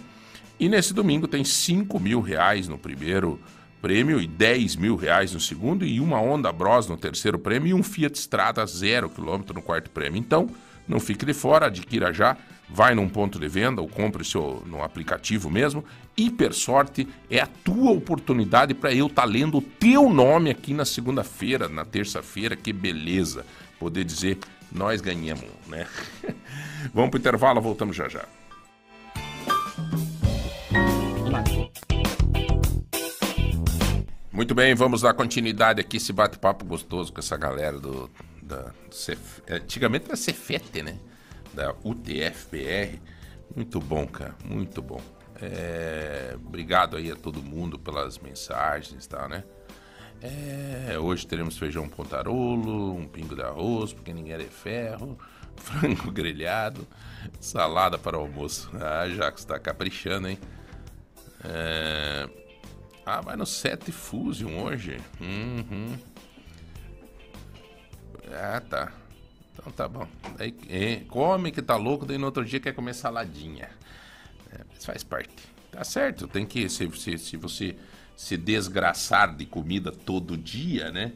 E nesse domingo tem 5 mil reais no primeiro prêmio e 10 mil reais no segundo e uma Honda Bros no terceiro prêmio e um Fiat Strada zero quilômetro no quarto prêmio. Então, não fique de fora, adquira já, vai num ponto de venda ou compre seu no aplicativo mesmo. Hiper Sorte é a tua oportunidade para eu estar tá lendo o teu nome aqui na segunda-feira, na terça-feira, que beleza poder dizer nós ganhamos, né? Vamos pro intervalo, voltamos já já. Muito bem, vamos dar continuidade aqui, esse bate-papo gostoso com essa galera do. Da, Cef... Antigamente era Cefete, né? Da UTFPR. Muito bom, cara, muito bom. É... Obrigado aí a todo mundo pelas mensagens e tal, né? É... Hoje teremos feijão pontarolo, um pingo de arroz, porque ninguém é ferro, frango grelhado, salada para o almoço. Ah, já que está caprichando, hein? É... Ah, vai no 7 Fusion hoje. Uhum. Ah, tá. Então tá bom. Aí, é, come que tá louco, daí no outro dia quer comer saladinha. É, isso faz parte. Tá certo, tem que. Se, se, se você se desgraçar de comida todo dia, né?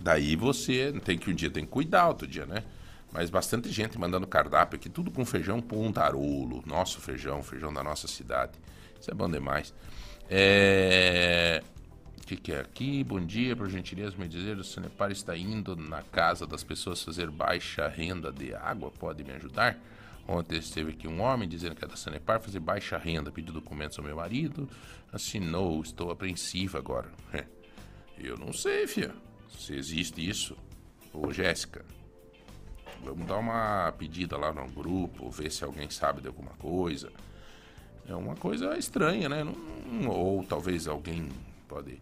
Daí você tem que um dia tem que cuidar, outro dia, né? Mas bastante gente mandando cardápio aqui, tudo com feijão pontarolo, nosso feijão, feijão da nossa cidade. Isso é bom demais. É... O que, que, é aqui? Bom dia, por gentileza me dizer, o Sanepar está indo na casa das pessoas fazer baixa renda de água, pode me ajudar? Ontem esteve aqui um homem dizendo que é da Sanepar fazer baixa renda, pediu documentos ao meu marido, assinou, estou apreensiva agora. Eu não sei, filha, se existe isso. Ô, Jéssica, vamos dar uma pedida lá no grupo, ver se alguém sabe de alguma coisa. É uma coisa estranha, né? Ou talvez alguém pode.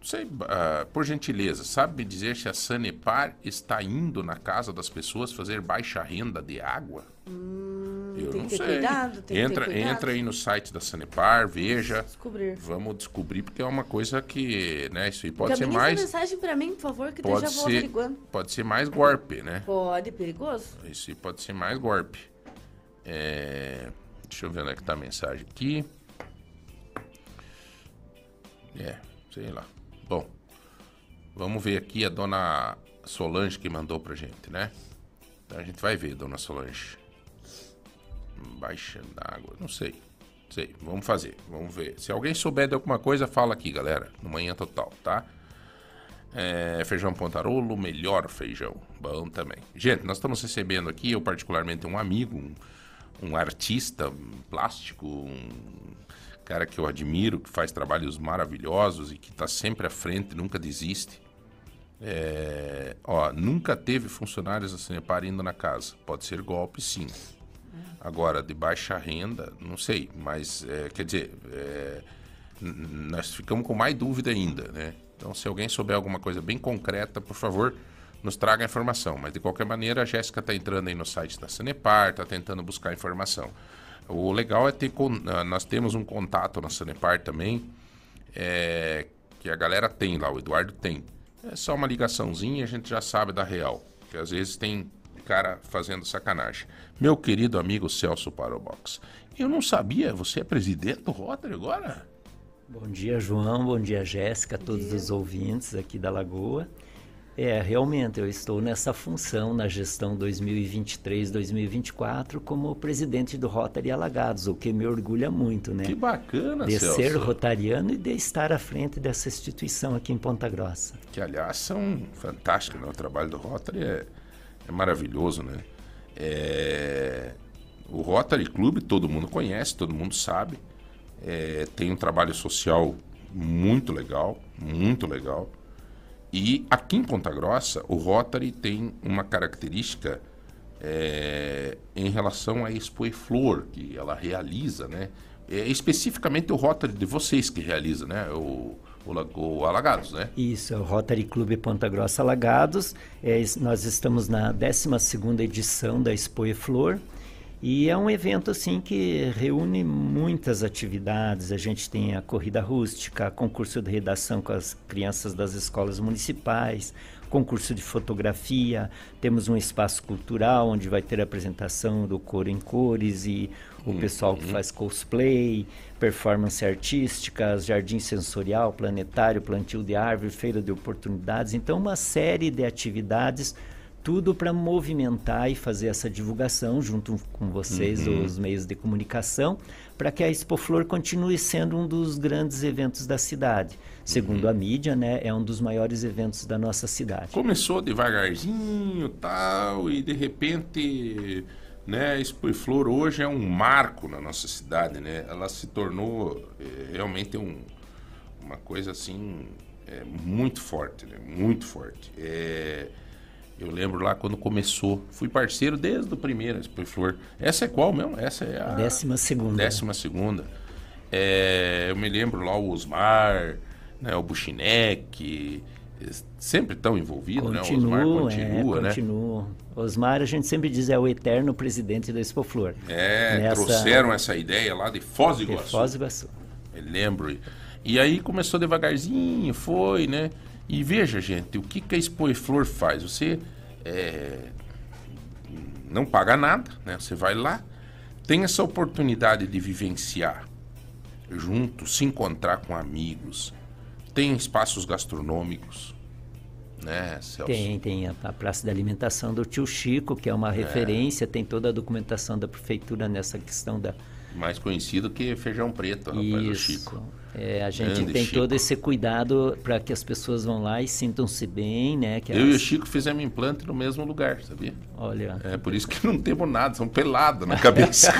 Não sei, uh, por gentileza, sabe me dizer se a Sanepar está indo na casa das pessoas fazer baixa renda de água? Hum, Eu tem não sei. cuidado, tem entra, que ter cuidado. entra aí no site da Sanepar, veja. Descobrir. Vamos descobrir, porque é uma coisa que, né, isso aí pode ser Caminha mais. essa mensagem pra mim, por favor, que Pode já vou ser, averiguando. pode ser mais golpe, né? Pode, perigoso? Isso aí pode ser mais golpe. É, Deixa eu ver onde é que tá a mensagem aqui. É, sei lá. Bom, vamos ver aqui a dona Solange que mandou pra gente, né? Então a gente vai ver, dona Solange. Baixa d'água, não sei. Sei, vamos fazer, vamos ver. Se alguém souber de alguma coisa, fala aqui, galera. No Manhã Total, tá? É, feijão pontarolo, melhor feijão. Bom também. Gente, nós estamos recebendo aqui, eu particularmente, um amigo, um, um artista um plástico, um cara que eu admiro, que faz trabalhos maravilhosos e que está sempre à frente, nunca desiste. É, ó, nunca teve funcionários da Sanepar indo na casa. Pode ser golpe, sim. Agora, de baixa renda, não sei, mas é, quer dizer, é, nós ficamos com mais dúvida ainda, né? Então, se alguém souber alguma coisa bem concreta, por favor, nos traga a informação. Mas, de qualquer maneira, a Jéssica está entrando aí no site da Sanepar, está tentando buscar informação. O legal é ter. ah, Nós temos um contato na Sanepar também, é, que a galera tem lá, o Eduardo tem. É só uma ligaçãozinha e a gente já sabe da real. Que às vezes tem cara fazendo sacanagem. Meu querido amigo Celso Parobox, eu não sabia, você é presidente do Rotary agora? Bom dia, João. Bom dia, Jéssica, a todos os ouvintes aqui da Lagoa. É, realmente, eu estou nessa função na gestão 2023-2024 como presidente do Rotary Alagados, o que me orgulha muito, né? Que bacana, de Celso. ser rotariano e de estar à frente dessa instituição aqui em Ponta Grossa. Que, aliás, são fantásticos, né? O trabalho do Rotary é, é maravilhoso, né? É, O Rotary Clube todo mundo conhece, todo mundo sabe. É, tem um trabalho social muito legal, muito legal. E aqui em Ponta Grossa, o Rotary tem uma característica é, em relação à Expo e Flor, que ela realiza, né? É especificamente o Rotary de vocês que realiza, né? O, o, o Alagados, né? Isso, é o Rotary Clube Ponta Grossa Alagados. É, nós estamos na 12ª edição da Expo e Flor E é um evento assim que reúne muitas atividades. A gente tem a corrida rústica, concurso de redação com as crianças das escolas municipais, concurso de fotografia, temos um espaço cultural onde vai ter a apresentação do Cor em Cores e o Uhum. pessoal que faz cosplay, performance artísticas, jardim sensorial, planetário, plantio de árvore, feira de oportunidades. Então, uma série de atividades tudo para movimentar e fazer essa divulgação junto com vocês, Uhum. os meios de comunicação, para que a Expo Flor continue sendo um dos grandes eventos da cidade. Segundo Uhum. a mídia, né, é um dos maiores eventos da nossa cidade. Começou devagarzinho tal, e de repente, né, Expo e Flor hoje é um marco na nossa cidade, né? Ela se tornou eh, realmente um, uma coisa assim é, muito forte, né? Muito forte. É, eu lembro lá quando começou, fui parceiro desde o primeiro Expo Flor. Essa é qual mesmo? Essa é a Décima segunda. Décima segunda. É, eu me lembro lá o Osmar, né, o Buchinec, sempre estão envolvidos, né? O Osmar Continua, continua, é, né? continua. Osmar, a gente sempre diz, é o eterno presidente da Expo Flor. É, Nessa- trouxeram essa ideia lá de Foz do de Iguaçu. Foz do Iguaçu. Eu lembro. E aí começou devagarzinho, foi, né? E veja, gente, o que, que a Expo e Flor faz? Você é, não paga nada, né? Você vai lá, tem essa oportunidade de vivenciar junto, se encontrar com amigos, tem espaços gastronômicos, né, Celso? Tem, tem a, a Praça da Alimentação do Tio Chico, que é uma referência, tem toda a documentação da prefeitura nessa questão da. Mais conhecido que feijão preto, rapaz, Isso. Chico. É, a gente Grande tem Chico. todo esse cuidado para que as pessoas vão lá e sintam-se bem, né? Que Eu e o elas- Chico fizemos implante no mesmo lugar, sabia? Olha, É por isso que não temos nada, são pelados na cabeça.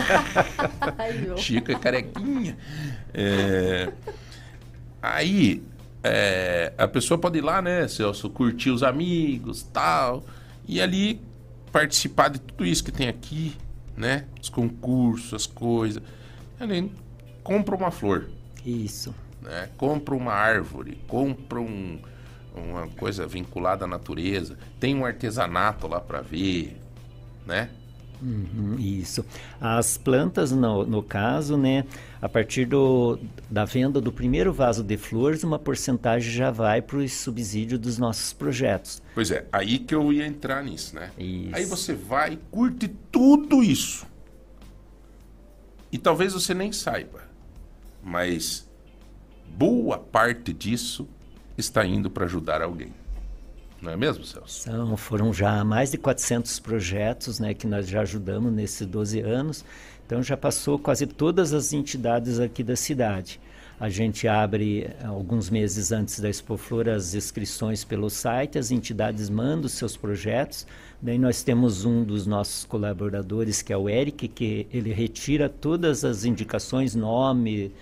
Chico é carequinha. É, Aí, é, a pessoa pode ir lá, né, Celso, curtir os amigos, tal, e ali participar de tudo isso que tem aqui, né? Os concursos, as coisas. Ali, compra uma flor, isso. né? Compra uma árvore, compra um- uma coisa vinculada à natureza, tem um artesanato lá para ver, né? Uhum, isso. As plantas, no, no caso, né, a partir do, da venda do primeiro vaso de flores, uma porcentagem já vai para o subsídio dos nossos projetos. Pois é, aí que eu ia entrar nisso, né? Isso. Aí você vai, curte tudo isso. E talvez você nem saiba, mas boa parte disso está indo para ajudar alguém. Não é mesmo, Celso? São, foram já mais de 400 projetos né, que nós já ajudamos nesses 12 anos. Então já passou quase todas as entidades aqui da cidade. A gente abre eh, alguns meses antes da Expo Flor as inscrições pelo site, as entidades mandam os seus projetos. Daí nós temos um dos nossos colaboradores, que é o Eric, que ele retira todas as indicações, nome,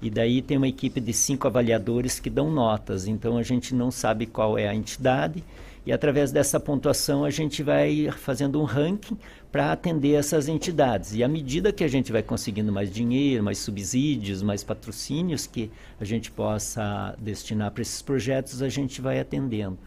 e daí tem uma equipe de cinco avaliadores que dão notas. Então a gente não sabe qual é a entidade e através dessa pontuação a gente vai fazendo um ranking para atender essas entidades. E à medida que a gente vai conseguindo mais dinheiro, mais subsídios, mais patrocínios que a gente possa destinar para esses projetos, a gente vai atendendo.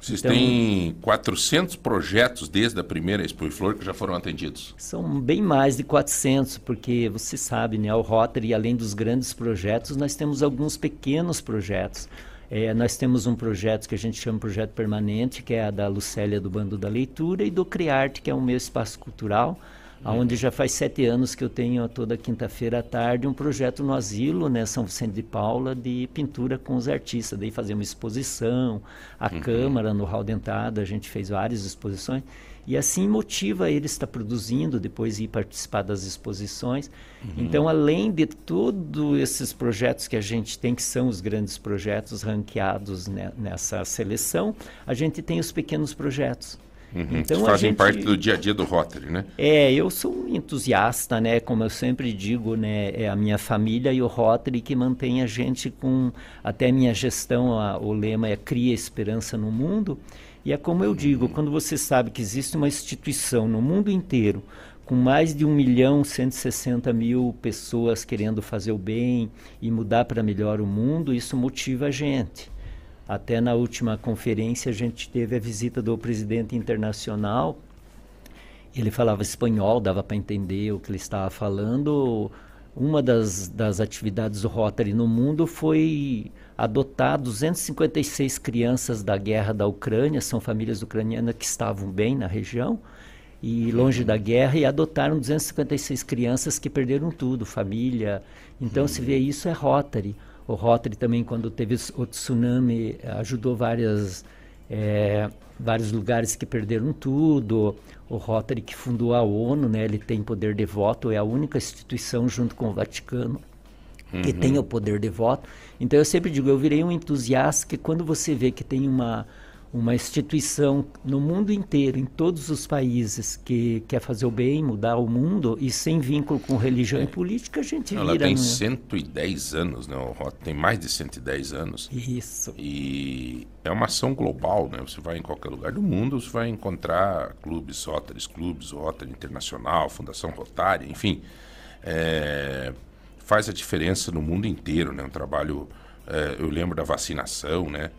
Vocês Então- têm 400 projetos desde a primeira Expo e Flor que já foram atendidos. São bem mais de 400, porque você sabe, né, o Rotary, além dos grandes projetos, nós temos alguns pequenos projetos. É, nós temos um projeto que a gente chama projeto permanente, que é a da Lucélia do Bando da Leitura, e do Criarte, que é o meu espaço cultural, onde já faz sete anos que eu tenho toda quinta-feira à tarde um projeto no asilo, né, São Vicente de Paula, de pintura com os artistas. Daí fazer uma exposição, a Câmara, no Hall Dentado, a gente fez várias exposições. E assim motiva ele estar produzindo, depois ir participar das exposições. Então, além de todos esses projetos que a gente tem, que são os grandes projetos ranqueados ne- nessa seleção, a gente tem os pequenos projetos. Uhum, Então, fazem gente- parte do dia a dia do Rotary, né? É, eu sou um entusiasta, né? Como eu sempre digo, né? É a minha família e o Rotary que mantém a gente com até minha gestão, a- o lema é cria esperança no mundo. E é como eu digo, quando você sabe que existe uma instituição no mundo inteiro com mais de 1 milhão 160 mil pessoas querendo fazer o bem e mudar para melhor o mundo, isso motiva a gente. Até na última conferência a gente teve a visita do presidente internacional Ele falava espanhol, dava para entender o que ele estava falando. Uma das, das atividades do Rotary no mundo foi adotar 256 crianças da guerra da Ucrânia, são famílias ucranianas que estavam bem na região e longe da guerra e adotaram 256 crianças que perderam tudo, família. Então se vê isso é Rotary. O Rotary também quando teve o tsunami ajudou várias é, vários lugares que perderam tudo. O Rotary que fundou a ONU, né, ele tem poder de voto, é a única instituição junto com o Vaticano que tem o poder de voto. Então eu sempre digo, eu virei um entusiasta que quando você vê que tem uma uma instituição no mundo inteiro, em todos os países, que quer fazer o bem, mudar o mundo e sem vínculo com religião é. e política, a gente Ela vira... tem 110 anos, né? O Rota tem mais de 110 anos. Isso. E é uma ação global, né? Você vai em qualquer lugar do mundo, você vai encontrar clubes Rotaries, clubes Rotary Internacional, Fundação Rotária, enfim. É, faz a diferença no mundo inteiro, né? Um trabalho... É, eu lembro da vacinação, né?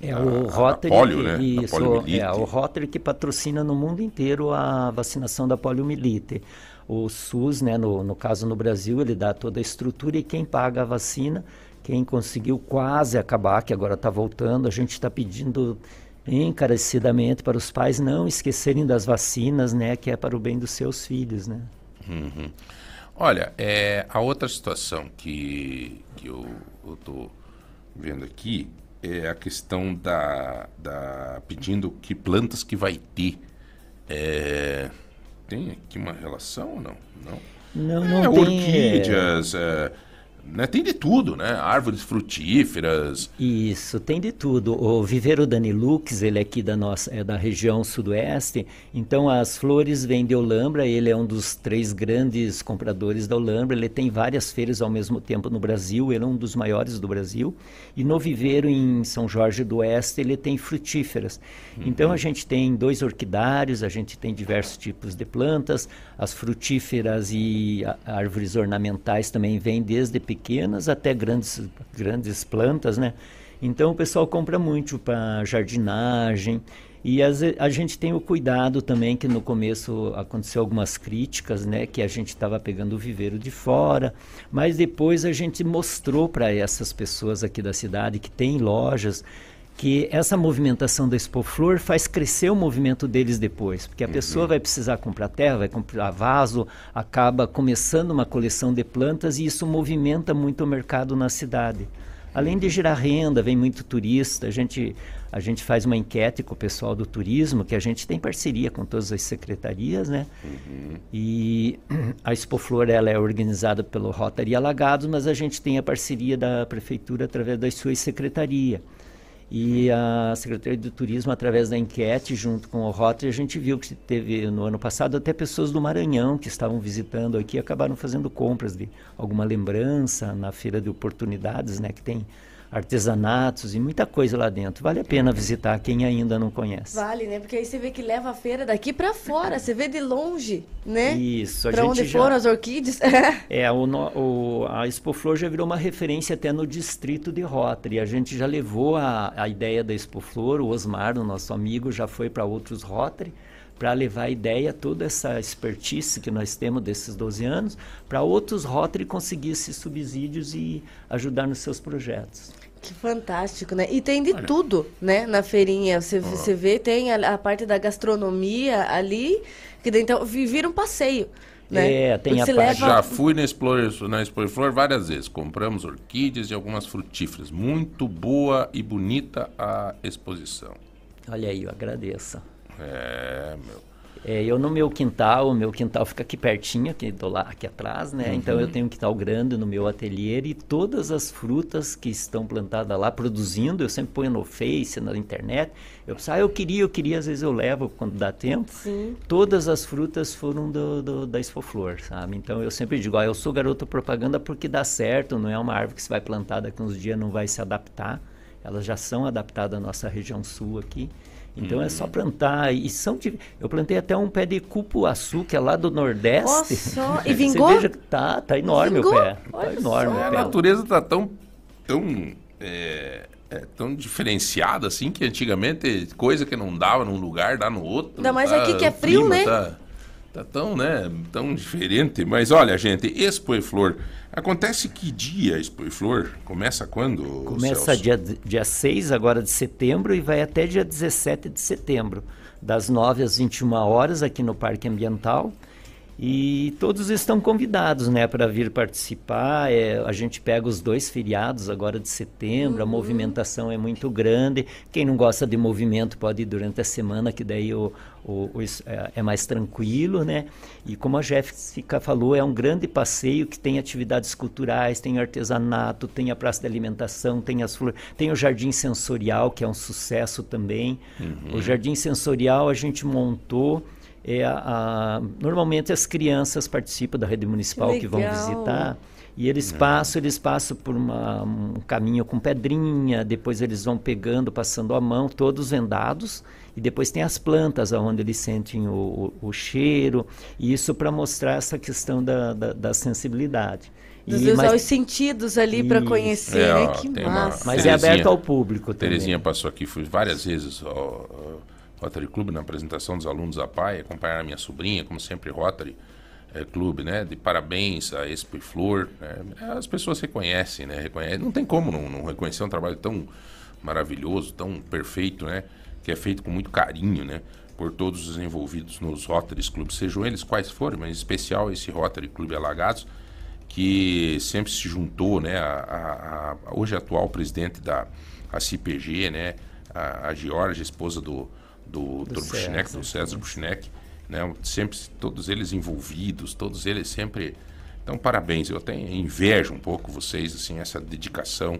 É, é o Rotary, a polio, né? isso, é o Rotary que patrocina no mundo inteiro a vacinação da poliomielite. O SUS, né, no, no caso no Brasil, ele dá toda a estrutura e quem paga a vacina, quem conseguiu quase acabar, que agora está voltando, a gente está pedindo encarecidamente para os pais não esquecerem das vacinas, né, que é para o bem dos seus filhos, né. Uhum. Olha, é, a outra situação que, que eu estou vendo aqui é a questão da, da pedindo que plantas que vai ter. É, tem aqui uma relação ou não? Não, não, não é, tem. Orquídeas, é, né? Tem de tudo, né? Árvores frutíferas. Isso, tem de tudo. O viveiro Danilux, ele é aqui da nossa, é da região sudoeste, então as flores vêm de Olambra, ele é um dos três grandes compradores da Olambra, ele tem várias feiras ao mesmo tempo no Brasil, ele é um dos maiores do Brasil, e no viveiro em São Jorge do Oeste ele tem frutíferas. Uhum. Então a gente tem dois orquidários, a gente tem diversos tipos de plantas, as frutíferas e árvores ornamentais também vêm desde pequenas até grandes, grandes plantas, né? Então o pessoal compra muito para jardinagem e as, a gente tem o cuidado também que no começo aconteceu algumas críticas, né, que a gente estava pegando o viveiro de fora, mas depois a gente mostrou para essas pessoas aqui da cidade que tem lojas que essa movimentação da Expo Flor faz crescer o movimento deles depois, porque a uhum. pessoa vai precisar comprar terra, vai comprar vaso, acaba começando uma coleção de plantas e isso movimenta muito o mercado na cidade. Além de gerar renda, vem muito turista, a gente, a gente faz uma enquete com o pessoal do turismo, que a gente tem parceria com todas as secretarias, né? Uhum. E a Expo Flor ela é organizada pelo Rotary Alagados, mas a gente tem a parceria da prefeitura através das suas secretarias. E a Secretaria do Turismo, através da enquete, junto com o Rotary, a gente viu que teve no ano passado até pessoas do Maranhão que estavam visitando aqui acabaram fazendo compras de alguma lembrança na feira de oportunidades, né, que tem artesanatos e muita coisa lá dentro. Vale a pena visitar quem ainda não conhece. Vale, né? Porque aí você vê que leva a feira daqui para fora, você vê de longe, né? Isso. Para onde já... foram as orquídeas. é, o, o, a Expo Flor já virou uma referência até no distrito de Rotary. A gente já levou a, a ideia da Expo Flor, o Osmar, o nosso amigo, já foi para outros Rotary para levar a ideia, toda essa expertise que nós temos desses 12 anos, para outros Rotary conseguir esses subsídios e ajudar nos seus projetos. Que fantástico, né? E tem de Olha. tudo, né? Na feirinha. Você, você vê, tem a, a, parte da gastronomia ali, que então vira um passeio. Né? É, tem a parte. Leva... Já fui na Explorer, na Explorer várias vezes. Compramos orquídeas e algumas frutíferas. Muito boa e bonita a exposição. Olha aí, eu agradeço. É, meu. É, eu no meu quintal, o meu quintal fica aqui pertinho, aqui, do lá, aqui atrás, né? Uhum. Então eu tenho um quintal grande no meu ateliê e todas as frutas que estão plantadas lá produzindo, eu sempre ponho no Face, na internet. Eu penso, ah, eu queria, eu queria, às vezes eu levo quando dá tempo. Sim. Todas as frutas foram do, do, da Expo-Flor, sabe? Então eu sempre digo, ah, eu sou garoto propaganda porque dá certo, não é uma árvore que se vai plantar daqui uns dias não vai se adaptar. Elas já são adaptadas à nossa região sul aqui. Então é só plantar. E são de... Eu plantei até um pé de cupuaçu, que é lá do Nordeste. Nossa, e vingou? Você veja que tá, tá enorme vingou? o pé. Tá enorme só. o pé. A natureza tá tão. tão é, é tão diferenciada assim que antigamente coisa que não dava num lugar dá no outro. Ainda mais tá, aqui que é frio, clima né? Tá, tá tão, né, tão diferente. Mas olha, gente, Expo e Flor. Acontece que dia Expo e Flor? Começa quando? Começa Celso? dia, dia 6 agora de setembro e vai até dia 17 de setembro, das 9 às 21 horas aqui no Parque Ambiental. E todos estão convidados, né, para vir participar. É, a gente pega os dois feriados agora de setembro, a movimentação é muito grande. Quem não gosta de movimento pode ir durante a semana, que daí o, o, o é, é mais tranquilo, né? E como a Jéssica falou, é um grande passeio que tem atividades culturais, tem artesanato, tem a praça de alimentação, tem as flores, tem o jardim sensorial, que é um sucesso também. O jardim sensorial a gente montou é a, a- normalmente as crianças participam da rede municipal que, vão legal. visitar e eles passam, eles passam por uma- um caminho com pedrinha, depois eles vão pegando, passando a mão, todos vendados, e depois tem as plantas onde eles sentem o, o- o cheiro, e isso para mostrar essa questão da, da, da sensibilidade. Dos E, usar mas, os sentidos ali para conhecer, É, né? ó, Que tem uma- massa. mas é Terezinha. aberto ao público também. Terezinha passou aqui, fui várias vezes ao, ao Rotary Club na apresentação dos alunos da PAI, acompanhar a minha sobrinha, como sempre, Rotary é, Clube, né? De parabéns a Expo e Flor. né? As pessoas reconhecem, né? Reconhecem. Não tem como não, não reconhecer um trabalho tão maravilhoso, tão perfeito, né? Que é feito com muito carinho, né? Por todos os envolvidos nos Rotary Clubes, sejam eles quais forem, mas em especial esse Rotary Clube Alagados, que sempre se juntou, né? A, a- a- hoje a atual presidente da a CPG, né? A, a Georgia, esposa do, do, do, Buchneck, do César Buchneck, né? Sempre todos eles envolvidos, todos eles sempre. Então, parabéns. Eu até invejo um pouco vocês, assim, essa dedicação.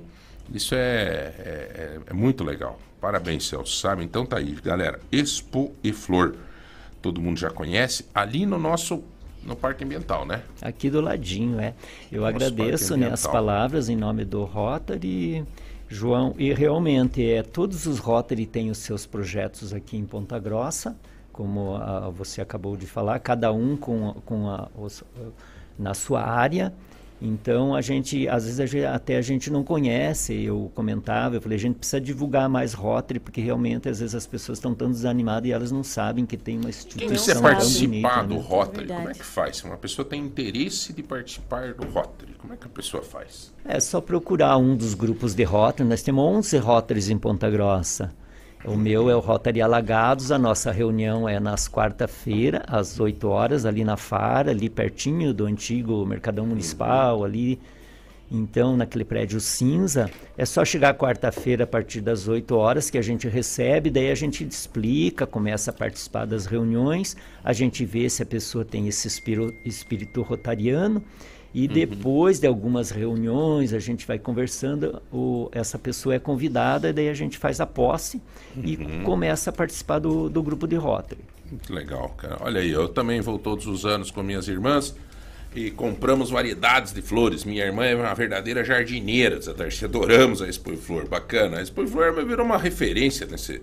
Isso é, é, é- é muito legal. Parabéns, Celso, sabe? Então tá aí, galera. Expo e Flor. Todo mundo já conhece. Ali no nosso no Parque Ambiental, né? Aqui do ladinho, é. Eu Nosso agradeço né, as palavras em nome do Rotary, João. E realmente, é, todos os Rotary têm os seus projetos aqui em Ponta Grossa, como ah, você acabou de falar, cada um com, com a, os- na sua área. Então, a gente, às vezes, a gente- até a gente não conhece. Eu comentava, eu falei, a gente precisa divulgar mais Rotary, porque realmente, às vezes, as pessoas estão tão desanimadas e elas não sabem que tem uma Quem instituição quiser tão participar bonita, do né? Rotary, como é que faz? Se uma pessoa tem interesse de participar do Rotary, como é que a pessoa faz? É só procurar um dos grupos de Rotary. Nós temos 11 Rotaries em Ponta Grossa. O meu é o Rotary Alagados. A nossa reunião é nas quarta-feira, às 8 horas, ali na Fara, ali pertinho do antigo Mercadão Municipal, ali. Então, naquele prédio cinza, é só chegar quarta-feira a partir das 8 horas que a gente recebe, daí a gente explica, começa a participar das reuniões, a gente vê se a pessoa tem esse espírito, espírito rotariano e depois de algumas reuniões, a gente vai conversando, o, essa pessoa é convidada, e daí a gente faz a posse e começa a participar do, do grupo de Rotary. Muito legal, cara. Olha aí, eu também vou todos os anos com minhas irmãs e compramos variedades de flores. Minha irmã é uma verdadeira jardineira, Zé Darcy. Adoramos a Expo Flor, bacana. A Expo Flor virou uma referência nesse,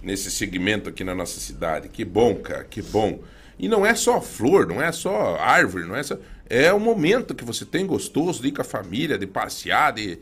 nesse segmento aqui na nossa cidade. Que bom, cara, que bom. E não é só flor, não é só árvore, não é só... É o momento que você tem gostoso de ir com a família, de passear, de...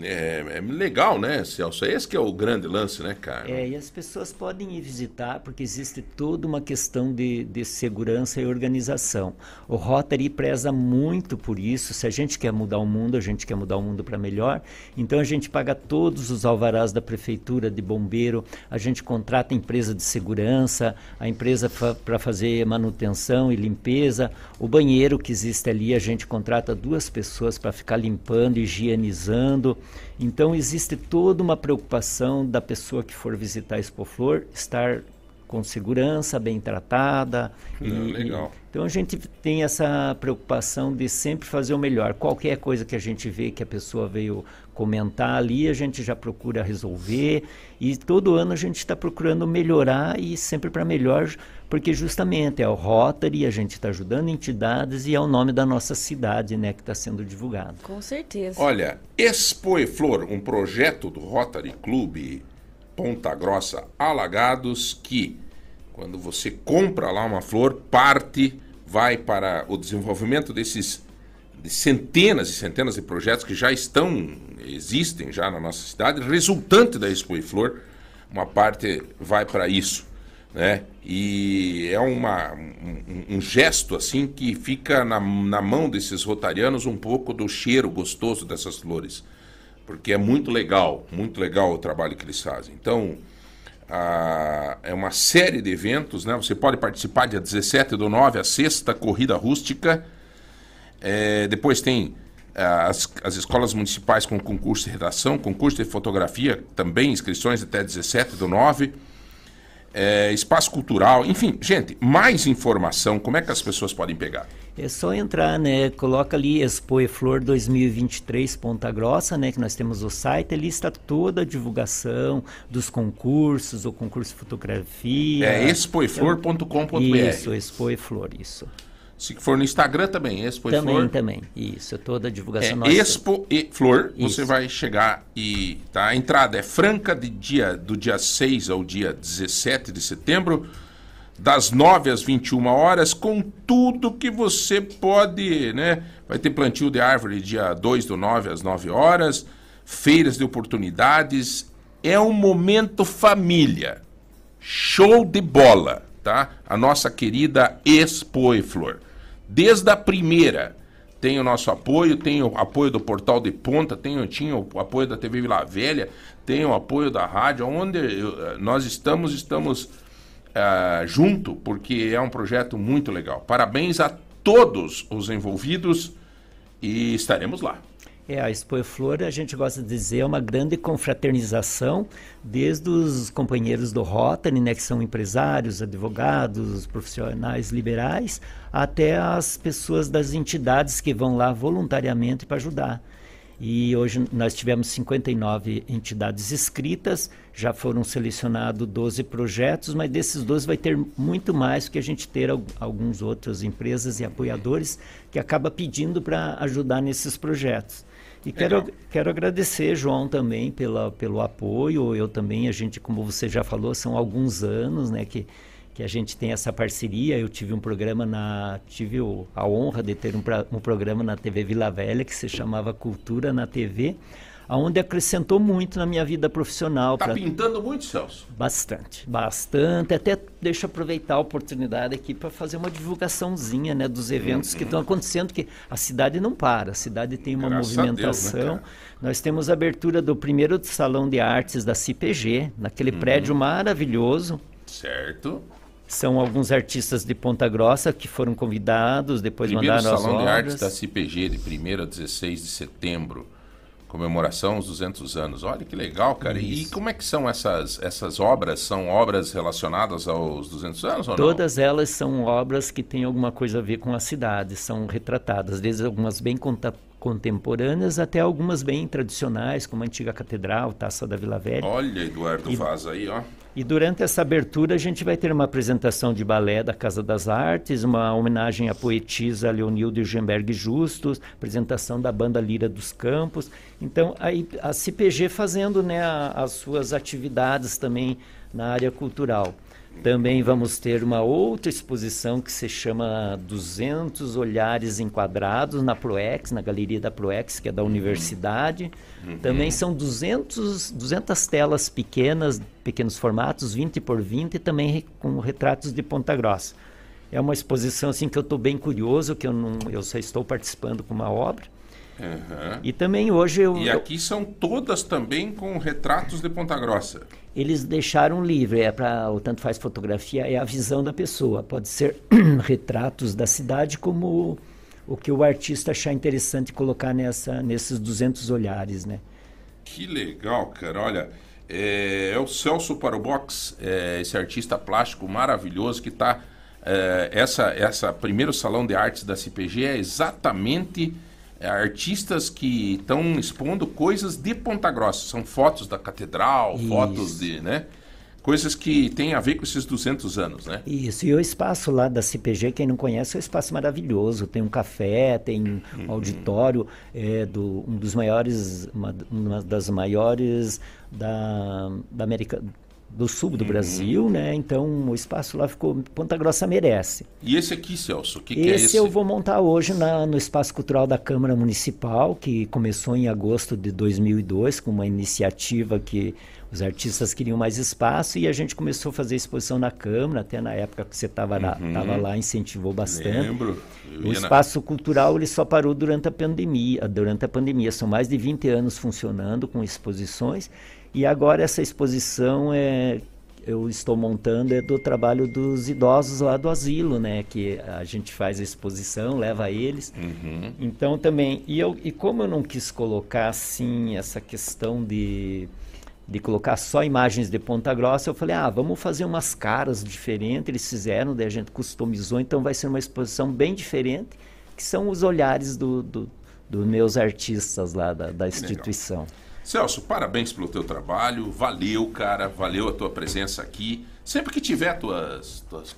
É, é legal, né, Celso? Esse que é o grande lance, né, cara? É, e as pessoas podem ir visitar porque existe toda uma questão de, de segurança e organização. O Rotary preza muito por isso. Se a gente quer mudar o mundo, a gente quer mudar o mundo para melhor. Então a gente paga todos os alvarás da prefeitura de bombeiro, a gente contrata a empresa de segurança, a empresa fa para fazer manutenção e limpeza. O banheiro que existe ali, a gente contrata duas pessoas para ficar limpando, higienizando. Então existe toda uma preocupação da pessoa que for visitar a Expoflor estar com segurança, bem tratada. Ah, e- legal. e- então a gente tem essa preocupação de sempre fazer o melhor. Qualquer coisa que a gente vê que a pessoa veio comentar ali, a gente já procura resolver. E todo ano a gente está procurando melhorar e sempre para melhor, porque justamente é o Rotary, a gente está ajudando entidades e é o nome da nossa cidade né, que está sendo divulgado. Com certeza. Olha, Expo e Flor, um projeto do Rotary Clube Ponta Grossa Alagados que, quando você compra lá uma flor, parte, vai para o desenvolvimento desses de centenas e centenas de projetos que já estão, existem já na nossa cidade, resultante da Expo e Flor, uma parte vai para isso, né? E é uma, um, um, gesto assim que fica na, na mão desses rotarianos um pouco do cheiro gostoso dessas flores, porque é muito legal, muito legal o trabalho que eles fazem. Então, a, é uma série de eventos, né? Você pode participar dia 17 do 9, a sexta corrida rústica. É, depois tem as, as escolas municipais com concurso de redação, concurso de fotografia, também inscrições até 17 do 9 é, espaço cultural, enfim, gente, mais informação, como é que as pessoas podem pegar? É só entrar, né? Coloca ali Expo e Flor 2023 Ponta Grossa, né? Que nós temos o site, ali está toda a divulgação dos concursos, o concurso de fotografia. É expoeflor.com.br. Isso, Expo e Flor, isso. Se for no Instagram também, Expo também, e Flor. Também, também. Isso, toda a divulgação é, nossa. Expo e Flor, Isso. você vai chegar e tá? a entrada é franca de dia, do dia 6 ao dia 17 de setembro, das 9 às 21 horas, com tudo que você pode, né? Vai ter plantio de árvore dia 2 do 9 às 9 horas, feiras de oportunidades. É um momento família. Show de bola, tá? A nossa querida Expo e Flor. Desde a primeira, tem o nosso apoio, tem o apoio do Portal de Ponta, tem, tinha o apoio da TV Vila Velha, tem o apoio da rádio, onde eu, nós estamos, estamos uh, junto, porque é um projeto muito legal. Parabéns a todos os envolvidos e estaremos lá. É, a Expo Flor, a gente gosta de dizer, é uma grande confraternização, desde os companheiros do Rotary, né, que são empresários, advogados, profissionais liberais, até as pessoas das entidades que vão lá voluntariamente para ajudar. E hoje nós tivemos 59 entidades inscritas, já foram selecionados 12 projetos, mas desses 12 vai ter muito mais, porque a gente ter algumas outras empresas e apoiadores que acaba pedindo para ajudar nesses projetos. E quero, quero agradecer, João, também pela, pelo apoio. Eu também, a gente, como você já falou, são alguns anos né, que, que a gente tem essa parceria. Eu tive um programa na. tive o, a honra de ter um, pra, um programa na TV Vila Velha que se chamava Cultura na TV onde acrescentou muito na minha vida profissional. Está pra... pintando muito, Celso? Bastante, bastante. Até deixa eu aproveitar a oportunidade aqui para fazer uma divulgaçãozinha né, dos eventos que estão acontecendo, que a cidade não para, a cidade tem uma Graças movimentação. Deus, né, Nós temos a abertura do primeiro Salão de Artes da CIPG, naquele uhum. prédio maravilhoso. Certo. São alguns artistas de Ponta Grossa que foram convidados, depois Primeiro mandaram Salão as obras. de Artes da CIPG, de 1 a 16 de setembro comemoração aos 200 anos. Olha que legal, cara. Isso. E como é que são essas, essas obras? São obras relacionadas aos 200 anos ou Todas não? elas são obras que têm alguma coisa a ver com a cidade, são retratadas, desde algumas bem contemporâneas até algumas bem tradicionais, como a antiga catedral, Taça da Vila Velha. Olha, Eduardo e, Vaz aí, ó. E durante essa abertura a gente vai ter uma apresentação de balé da Casa das Artes, uma homenagem à poetisa Leonildo Gemberg Justus, apresentação da banda Lira dos Campos. Então, aí, a CPG fazendo né, a, as suas atividades também na área cultural. Também vamos ter uma outra exposição que se chama 200 Olhares Enquadrados na Proex, na Galeria da Proex, que é da universidade. Uhum. Também são 200, 200 telas pequenas, pequenos formatos, 20 por 20, também com retratos de Ponta Grossa. É uma exposição assim que eu estou bem curioso, que eu, não, eu só estou participando com uma obra. Uhum. E também hoje eu. E aqui são todas também com retratos de Ponta Grossa. Eles deixaram livre, é para o tanto faz fotografia, é a visão da pessoa. Pode ser retratos da cidade, como o que o artista achar interessante colocar nessa, nesses 200 olhares, né? Que legal, cara. Olha, é, é o Celso para o Box, é, esse artista plástico maravilhoso que está. É, essa, essa primeiro salão de artes da CPG é exatamente artistas que estão expondo coisas de Ponta Grossa. São fotos da catedral, Isso. fotos de, né? Coisas que têm a ver com esses 200 anos, né? Isso, e o espaço lá da CPG, quem não conhece, é um espaço maravilhoso. Tem um café, tem um uhum. auditório, é, do, um dos maiores, uma, uma das maiores da, da América, do sul do Brasil, né? Então o espaço lá ficou Ponta Grossa merece. E esse aqui, Celso, o que, que esse, é esse? eu vou montar hoje na, no Espaço Cultural da Câmara Municipal, que começou em agosto de 2002 com uma iniciativa que os artistas queriam mais espaço e a gente começou a fazer exposição na Câmara, até na época que você estava uhum. lá, incentivou bastante. Lembro. o espaço na... cultural ele só parou durante a pandemia, durante a pandemia. São mais de 20 anos funcionando com exposições e agora essa exposição é eu estou montando é do trabalho dos idosos lá do asilo, né? Que a gente faz a exposição, leva eles. Uhum. Então também e eu e como eu não quis colocar assim essa questão de de colocar só imagens de Ponta Grossa, eu falei, ah, vamos fazer umas caras diferentes. Eles fizeram, daí a gente customizou, então vai ser uma exposição bem diferente, que são os olhares dos do, do meus artistas lá da, da instituição. Legal. Celso, parabéns pelo teu trabalho, valeu, cara, valeu a tua presença aqui. Sempre que tiver tuas, tuas,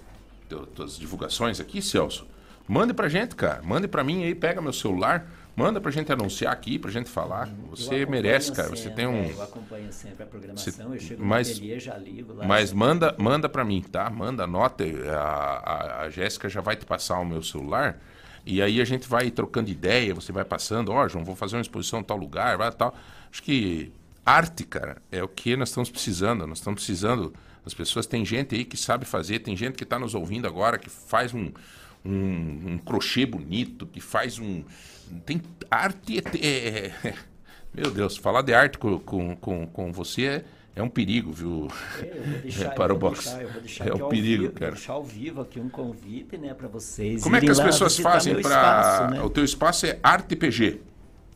tuas divulgações aqui, Celso, mande pra gente, cara, mande pra mim aí, pega meu celular, manda pra gente anunciar aqui, pra gente falar. Você merece, cara, sempre, você tem um... É, eu acompanho sempre a programação, você... eu chego mas, no ateliê, já ligo lá. Mas manda, manda pra mim, tá? Manda, anota, a, a, a Jéssica já vai te passar o meu celular... E aí a gente vai trocando ideia, você vai passando, ó, oh, João, vou fazer uma exposição em tal lugar, vai tal. Acho que arte, cara, é o que nós estamos precisando. Nós estamos precisando. As pessoas, tem gente aí que sabe fazer, tem gente que está nos ouvindo agora que faz um, um, um, crochê bonito, que faz um. Tem arte. É, é, é, meu Deus, falar de arte com, com, com, com você é é um perigo, viu? Deixar, é, para o boxe. é um perigo, vivo, cara. deixar ao vivo aqui um convite, né, para vocês. Como é que as pessoas fazem para né? o teu espaço é Arte PG?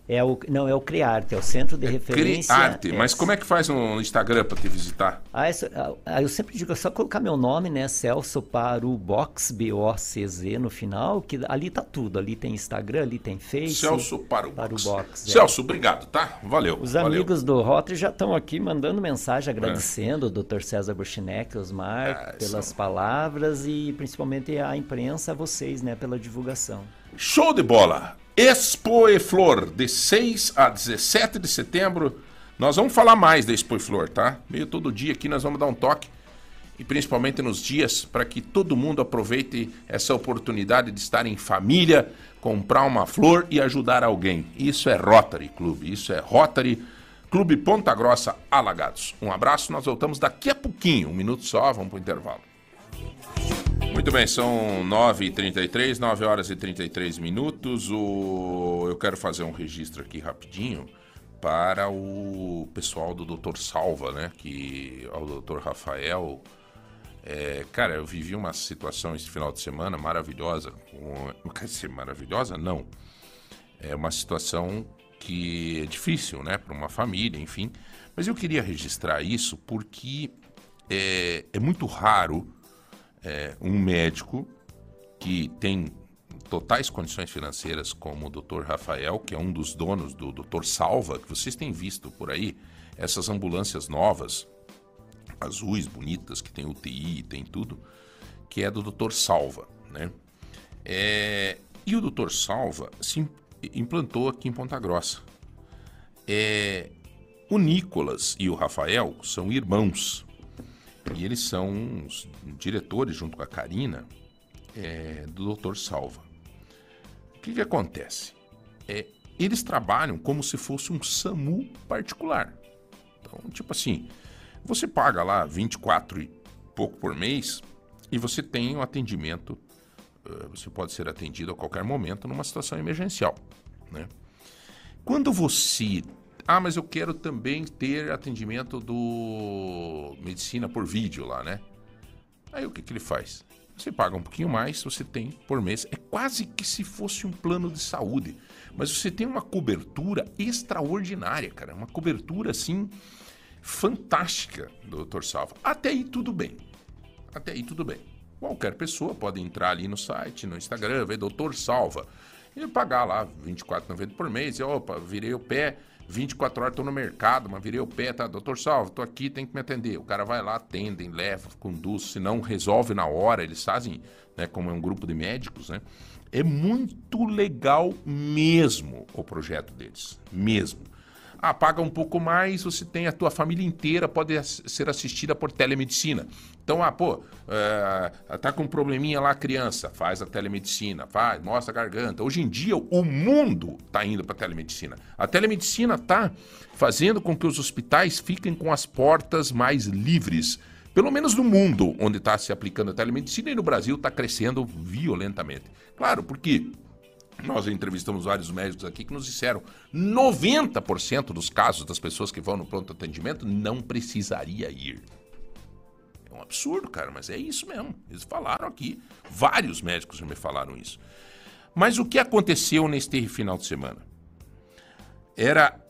É o, não, é o Criarte, é o Centro de é Referência. Criarte, mas como é que faz no Instagram para te visitar? Ah, essa, ah, eu sempre digo, é só colocar meu nome, né, Celso Parubox, B-O-C-Z no final, que ali tá tudo. Ali tem Instagram, ali tem Face. Celso Parubox. Parubox é. Celso, obrigado, tá? Valeu. Os valeu. amigos do Rotary já estão aqui mandando mensagem, agradecendo é. o Dr. César Buchinek, Osmar, ah, pelas são... palavras e principalmente a imprensa, vocês, né, pela divulgação. Show de bola! Expo e Flor, de 6 a 17 de setembro. Nós vamos falar mais da Expo e Flor, tá? Meio todo dia aqui nós vamos dar um toque. E principalmente nos dias, para que todo mundo aproveite essa oportunidade de estar em família, comprar uma flor e ajudar alguém. Isso é Rotary Clube, isso é Rotary Clube Ponta Grossa Alagados. Um abraço, nós voltamos daqui a pouquinho, um minuto só, vamos para o intervalo. Muito bem, são 9h33, 9 horas e 33 minutos. O... Eu quero fazer um registro aqui rapidinho para o pessoal do Dr. Salva, né? Que o Dr. Rafael. É, cara, eu vivi uma situação esse final de semana maravilhosa. Com... Quer dizer, maravilhosa? Não. É uma situação que é difícil, né? Para uma família, enfim. Mas eu queria registrar isso porque é, é muito raro é, um médico que tem totais condições financeiras, como o Dr. Rafael, que é um dos donos do Dr. Salva, que vocês têm visto por aí, essas ambulâncias novas, azuis, bonitas, que tem UTI, tem tudo, que é do Dr. Salva, né? É, e o Dr. Salva se implantou aqui em Ponta Grossa. É, o Nicolas e o Rafael são irmãos. E eles são os diretores, junto com a Karina, é, do Dr. Salva. O que, que acontece? É, eles trabalham como se fosse um SAMU particular. Então, tipo assim, você paga lá 24 e pouco por mês e você tem um atendimento, você pode ser atendido a qualquer momento numa situação emergencial, né? Quando você ah, mas eu quero também ter atendimento do medicina por vídeo lá, né? Aí o que, que ele faz? Você paga um pouquinho mais, você tem por mês. É quase que se fosse um plano de saúde. Mas você tem uma cobertura extraordinária, cara. Uma cobertura, assim, fantástica do Dr. Salva. Até aí tudo bem. Até aí tudo bem. Qualquer pessoa pode entrar ali no site, no Instagram, ver Doutor Salva. E pagar lá R$24,90 por mês. E, opa, virei o pé 24 horas estou no mercado, mas virei o pé, tá? Doutor Salvo, estou aqui, tem que me atender. O cara vai lá, atendem, leva, conduz, se não resolve na hora, eles fazem, né, como é um grupo de médicos, né? É muito legal mesmo o projeto deles, mesmo. Ah, paga um pouco mais, você tem a tua família inteira, pode ser assistida por telemedicina. Então, ah, pô, é, tá com um probleminha lá a criança, faz a telemedicina, faz, mostra a garganta. Hoje em dia, o mundo tá indo para telemedicina. A telemedicina tá fazendo com que os hospitais fiquem com as portas mais livres. Pelo menos no mundo onde está se aplicando a telemedicina e no Brasil está crescendo violentamente. Claro, porque nós entrevistamos vários médicos aqui que nos disseram 90% dos casos das pessoas que vão no pronto atendimento não precisaria ir. Um absurdo, cara, mas é isso mesmo. Eles falaram aqui. Vários médicos me falaram isso. Mas o que aconteceu neste final de semana? Era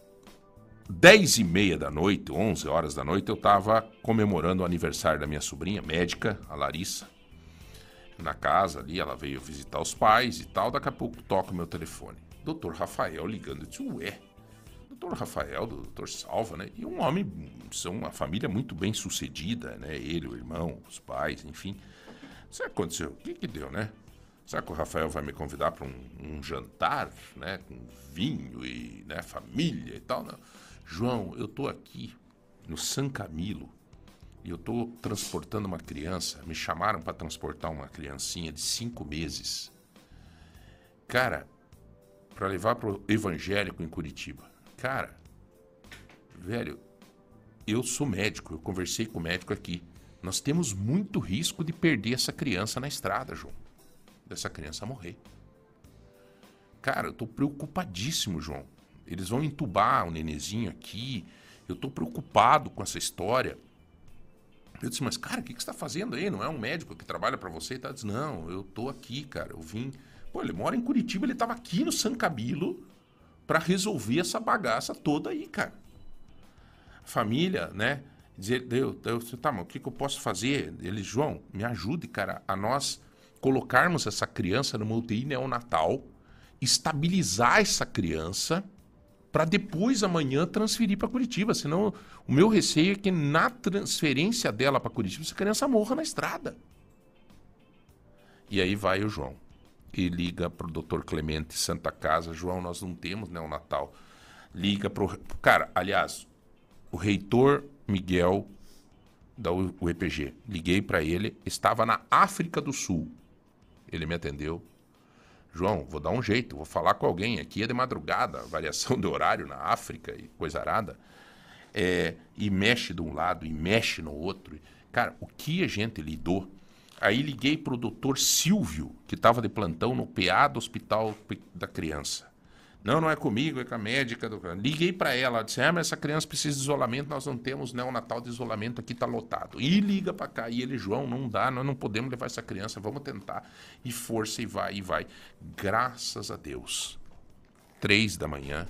10 e meia da noite, 11 horas da noite, eu estava comemorando o aniversário da minha sobrinha, médica, a Larissa, na casa ali, ela veio visitar os pais e tal, daqui a pouco toca o meu telefone. Doutor Rafael ligando, eu disse, ué, doutor Rafael, do doutor Salva, né? E um homem, são uma família muito bem sucedida, né? Ele, o irmão, os pais, enfim. Sabe o que aconteceu? O que que deu, né? Será que o Rafael vai me convidar para um, um jantar, né? Com vinho e né, família e tal? Não. João, eu tô aqui no San Camilo e eu tô transportando uma criança. Me chamaram para transportar uma criancinha de cinco meses. Cara, para levar pro evangélico em Curitiba. Cara, velho, eu sou médico, eu conversei com o médico aqui. Nós temos muito risco de perder essa criança na estrada, João. Dessa criança morrer. Cara, eu tô preocupadíssimo, João. Eles vão entubar o nenezinho aqui. Eu tô preocupado com essa história. Eu disse, mas cara, o que, que você tá fazendo aí? Não é um médico que trabalha para você? E tá? Disse, não, eu tô aqui, cara. Eu vim. Pô, ele mora em Curitiba, ele tava aqui no San Camilo para resolver essa bagaça toda aí, cara. Família, né? Dizer, Deus, Deus, tá, mas o que, que eu posso fazer? Ele, João, me ajude, cara, a nós colocarmos essa criança numa UTI neonatal, estabilizar essa criança para depois amanhã transferir para Curitiba. Senão, o meu receio é que na transferência dela para Curitiba, essa criança morra na estrada. E aí vai o João e liga para o doutor Clemente Santa Casa. João, nós não temos neonatal. Liga para o. Cara, aliás, o reitor Miguel da UEPG. Liguei para ele, estava na África do Sul. Ele me atendeu. João, vou dar um jeito, vou falar com alguém. Aqui é de madrugada, variação de horário na África e coisa arada. É, e mexe de um lado e mexe no outro. Cara, o que a gente lidou. Aí liguei para o doutor Silvio, que estava de plantão no PA do Hospital da Criança. Não, não é comigo, é com a médica. Do... Liguei para ela, disse: ah, mas essa criança precisa de isolamento, nós não temos neonatal de isolamento, aqui está lotado. E liga para cá, e ele, João, não dá, nós não podemos levar essa criança, vamos tentar. E força, e vai, e vai. Graças a Deus, três da manhã,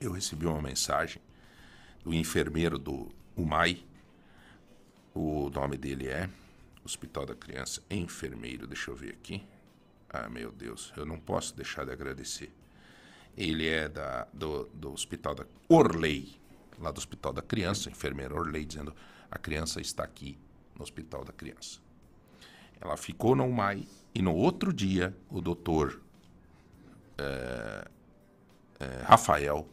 eu recebi uma mensagem do enfermeiro do UMAI, o nome dele é Hospital da Criança, enfermeiro, deixa eu ver aqui. Ah, meu Deus, eu não posso deixar de agradecer. Ele é da, do, do Hospital da Orley, lá do Hospital da Criança, enfermeira Orley, dizendo a criança está aqui no Hospital da Criança. Ela ficou no UMAI e no outro dia o doutor é, é, Rafael,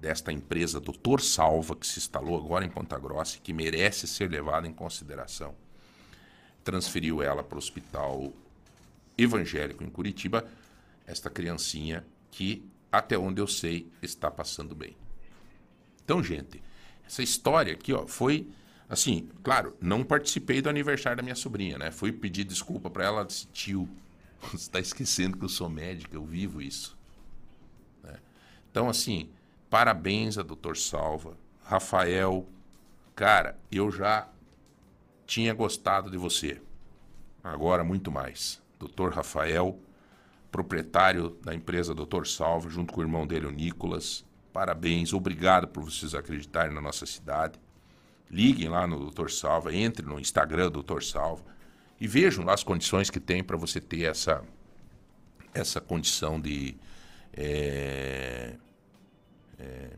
desta empresa Doutor Salva, que se instalou agora em Ponta Grossa e que merece ser levada em consideração, transferiu ela para o Hospital Evangélico em Curitiba, esta criancinha que até onde eu sei, está passando bem. Então, gente, essa história aqui, ó, foi assim, claro, não participei do aniversário da minha sobrinha, né? Fui pedir desculpa para ela, disse, tio, você está esquecendo que eu sou médica, eu vivo isso. Né? Então, assim, parabéns a doutor Salva, Rafael, cara, eu já tinha gostado de você, agora muito mais. Doutor Rafael, proprietário da empresa Doutor Salva, junto com o irmão dele, o Nicolas. Parabéns, obrigado por vocês acreditarem na nossa cidade. Liguem lá no Doutor Salva, entrem no Instagram Doutor Salva e vejam lá as condições que tem para você ter essa, essa condição de, é, é,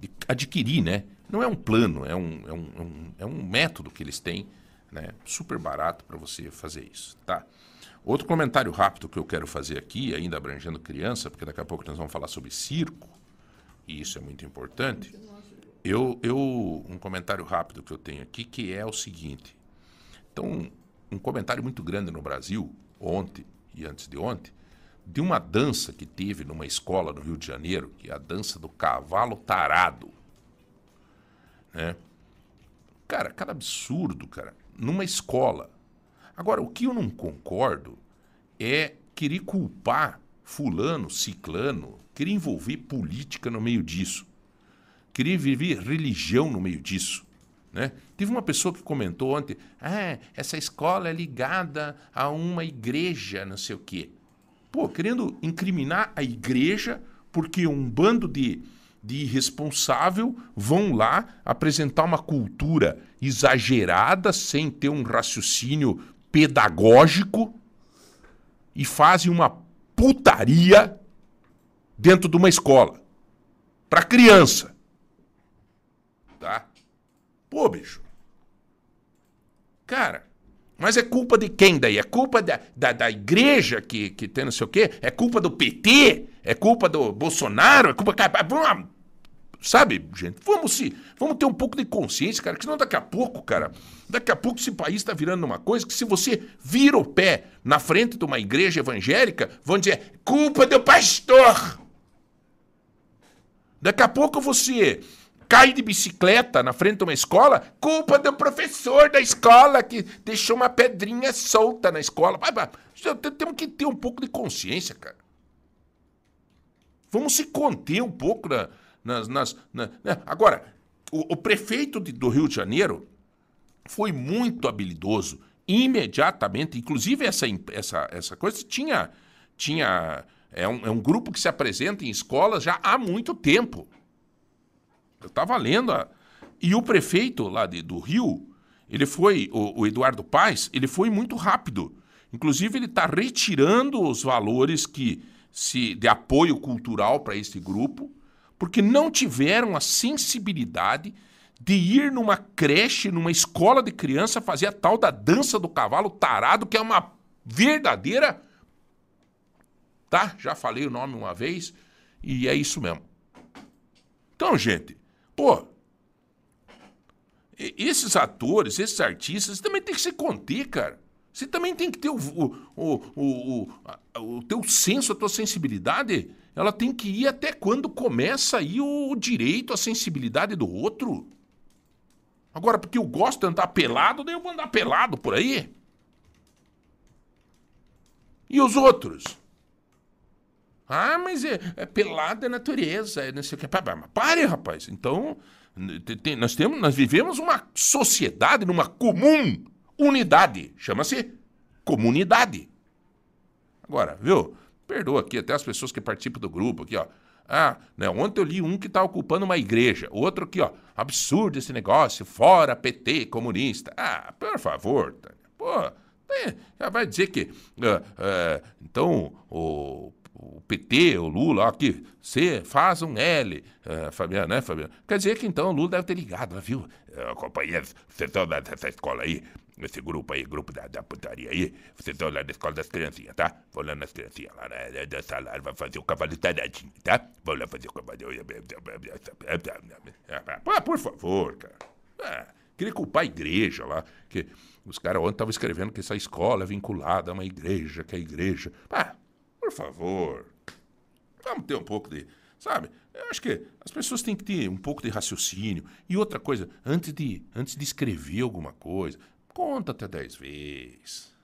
de adquirir, né? Não é um plano, é um, é um, é um, é um método que eles têm, né? Super barato para você fazer isso, tá? Outro comentário rápido que eu quero fazer aqui, ainda abrangendo criança, porque daqui a pouco nós vamos falar sobre circo. e isso é muito importante, eu, eu um comentário rápido que eu tenho aqui que é o seguinte. Então, um comentário muito grande no Brasil ontem e antes de ontem de uma dança que teve numa escola no Rio de Janeiro, que é a dança do cavalo tarado. Né? Cara, cara absurdo, cara. Numa escola. Agora, o que eu não concordo é querer culpar fulano, ciclano, querer envolver política no meio disso. Querer viver religião no meio disso. Né? Teve uma pessoa que comentou ontem: ah, essa escola é ligada a uma igreja, não sei o quê. Pô, querendo incriminar a igreja porque um bando de, de irresponsável vão lá apresentar uma cultura exagerada, sem ter um raciocínio pedagógico e fazem uma putaria dentro de uma escola para criança. Tá? Pô, bicho. Cara, mas é culpa de quem daí? É culpa da, da, da, igreja que, que tem não sei o quê? É culpa do PT? É culpa do Bolsonaro? É culpa. Sabe, gente? Vamos se. Vamos ter um pouco de consciência, cara, que senão daqui a pouco, cara. Daqui a pouco esse país está virando uma coisa que se você vira o pé na frente de uma igreja evangélica, vão dizer, culpa do pastor. Daqui a pouco você cai de bicicleta na frente de uma escola, culpa do professor da escola que deixou uma pedrinha solta na escola. Temos que ter um pouco de consciência, cara. Vamos se conter um pouco na, nas. nas na, né? Agora, o, o prefeito de, do Rio de Janeiro foi muito habilidoso. Imediatamente, inclusive essa, essa, essa coisa tinha. tinha é um, é um grupo que se apresenta em escolas já há muito tempo. Eu estava lendo. A... E o prefeito lá de, do Rio, ele foi, o, o Eduardo Paes, ele foi muito rápido. Inclusive, ele está retirando os valores que se de apoio cultural para esse grupo, porque não tiveram a sensibilidade de ir numa creche, numa escola de criança, fazer a tal da dança do cavalo tarado, que é uma verdadeira. Tá? Já falei o nome uma vez, e é isso mesmo. Então, gente, Pô, esses atores, esses artistas, também tem que se conter, cara. Você também tem que ter o, o, o, o, o teu senso, a tua sensibilidade. Ela tem que ir até quando começa aí o direito, a sensibilidade do outro. Agora, porque eu gosto de andar pelado, daí eu vou andar pelado por aí. E os outros? Ah, mas é, é pelada é natureza, é não sei o que. Pare, rapaz. Então, nós, temos, nós vivemos uma sociedade, numa comum unidade. Chama-se comunidade. Agora, viu? Perdoa aqui até as pessoas que participam do grupo aqui, ó. Ah, né? Ontem eu li um que está ocupando uma igreja. Outro aqui, ó. Absurdo esse negócio. Fora PT comunista. Ah, por favor. Pô, já vai dizer que. Uh, uh, então, o o PT, o Lula, aqui, C, faz um L, uh, Fabiano, né, Fabiano? Quer dizer que então o Lula deve ter ligado, viu? Uh, companheiros, vocês estão nessa escola aí, nesse grupo aí, grupo da, da putaria aí, vocês estão lá na escola das criancinhas, tá? Vou lá nas criancinhas, lá né, dançar lá, vai fazer o cavalo taradinho, tá? Vou lá fazer o cavalo. Ah, por favor, cara. Ah, queria culpar a igreja lá, que os caras ontem estavam escrevendo que essa escola é vinculada a uma igreja, que é a igreja. Ah, por favor. Vamos ter um pouco de. Sabe? Eu acho que as pessoas têm que ter um pouco de raciocínio. E outra coisa, antes de, antes de escrever alguma coisa, conta até dez vezes.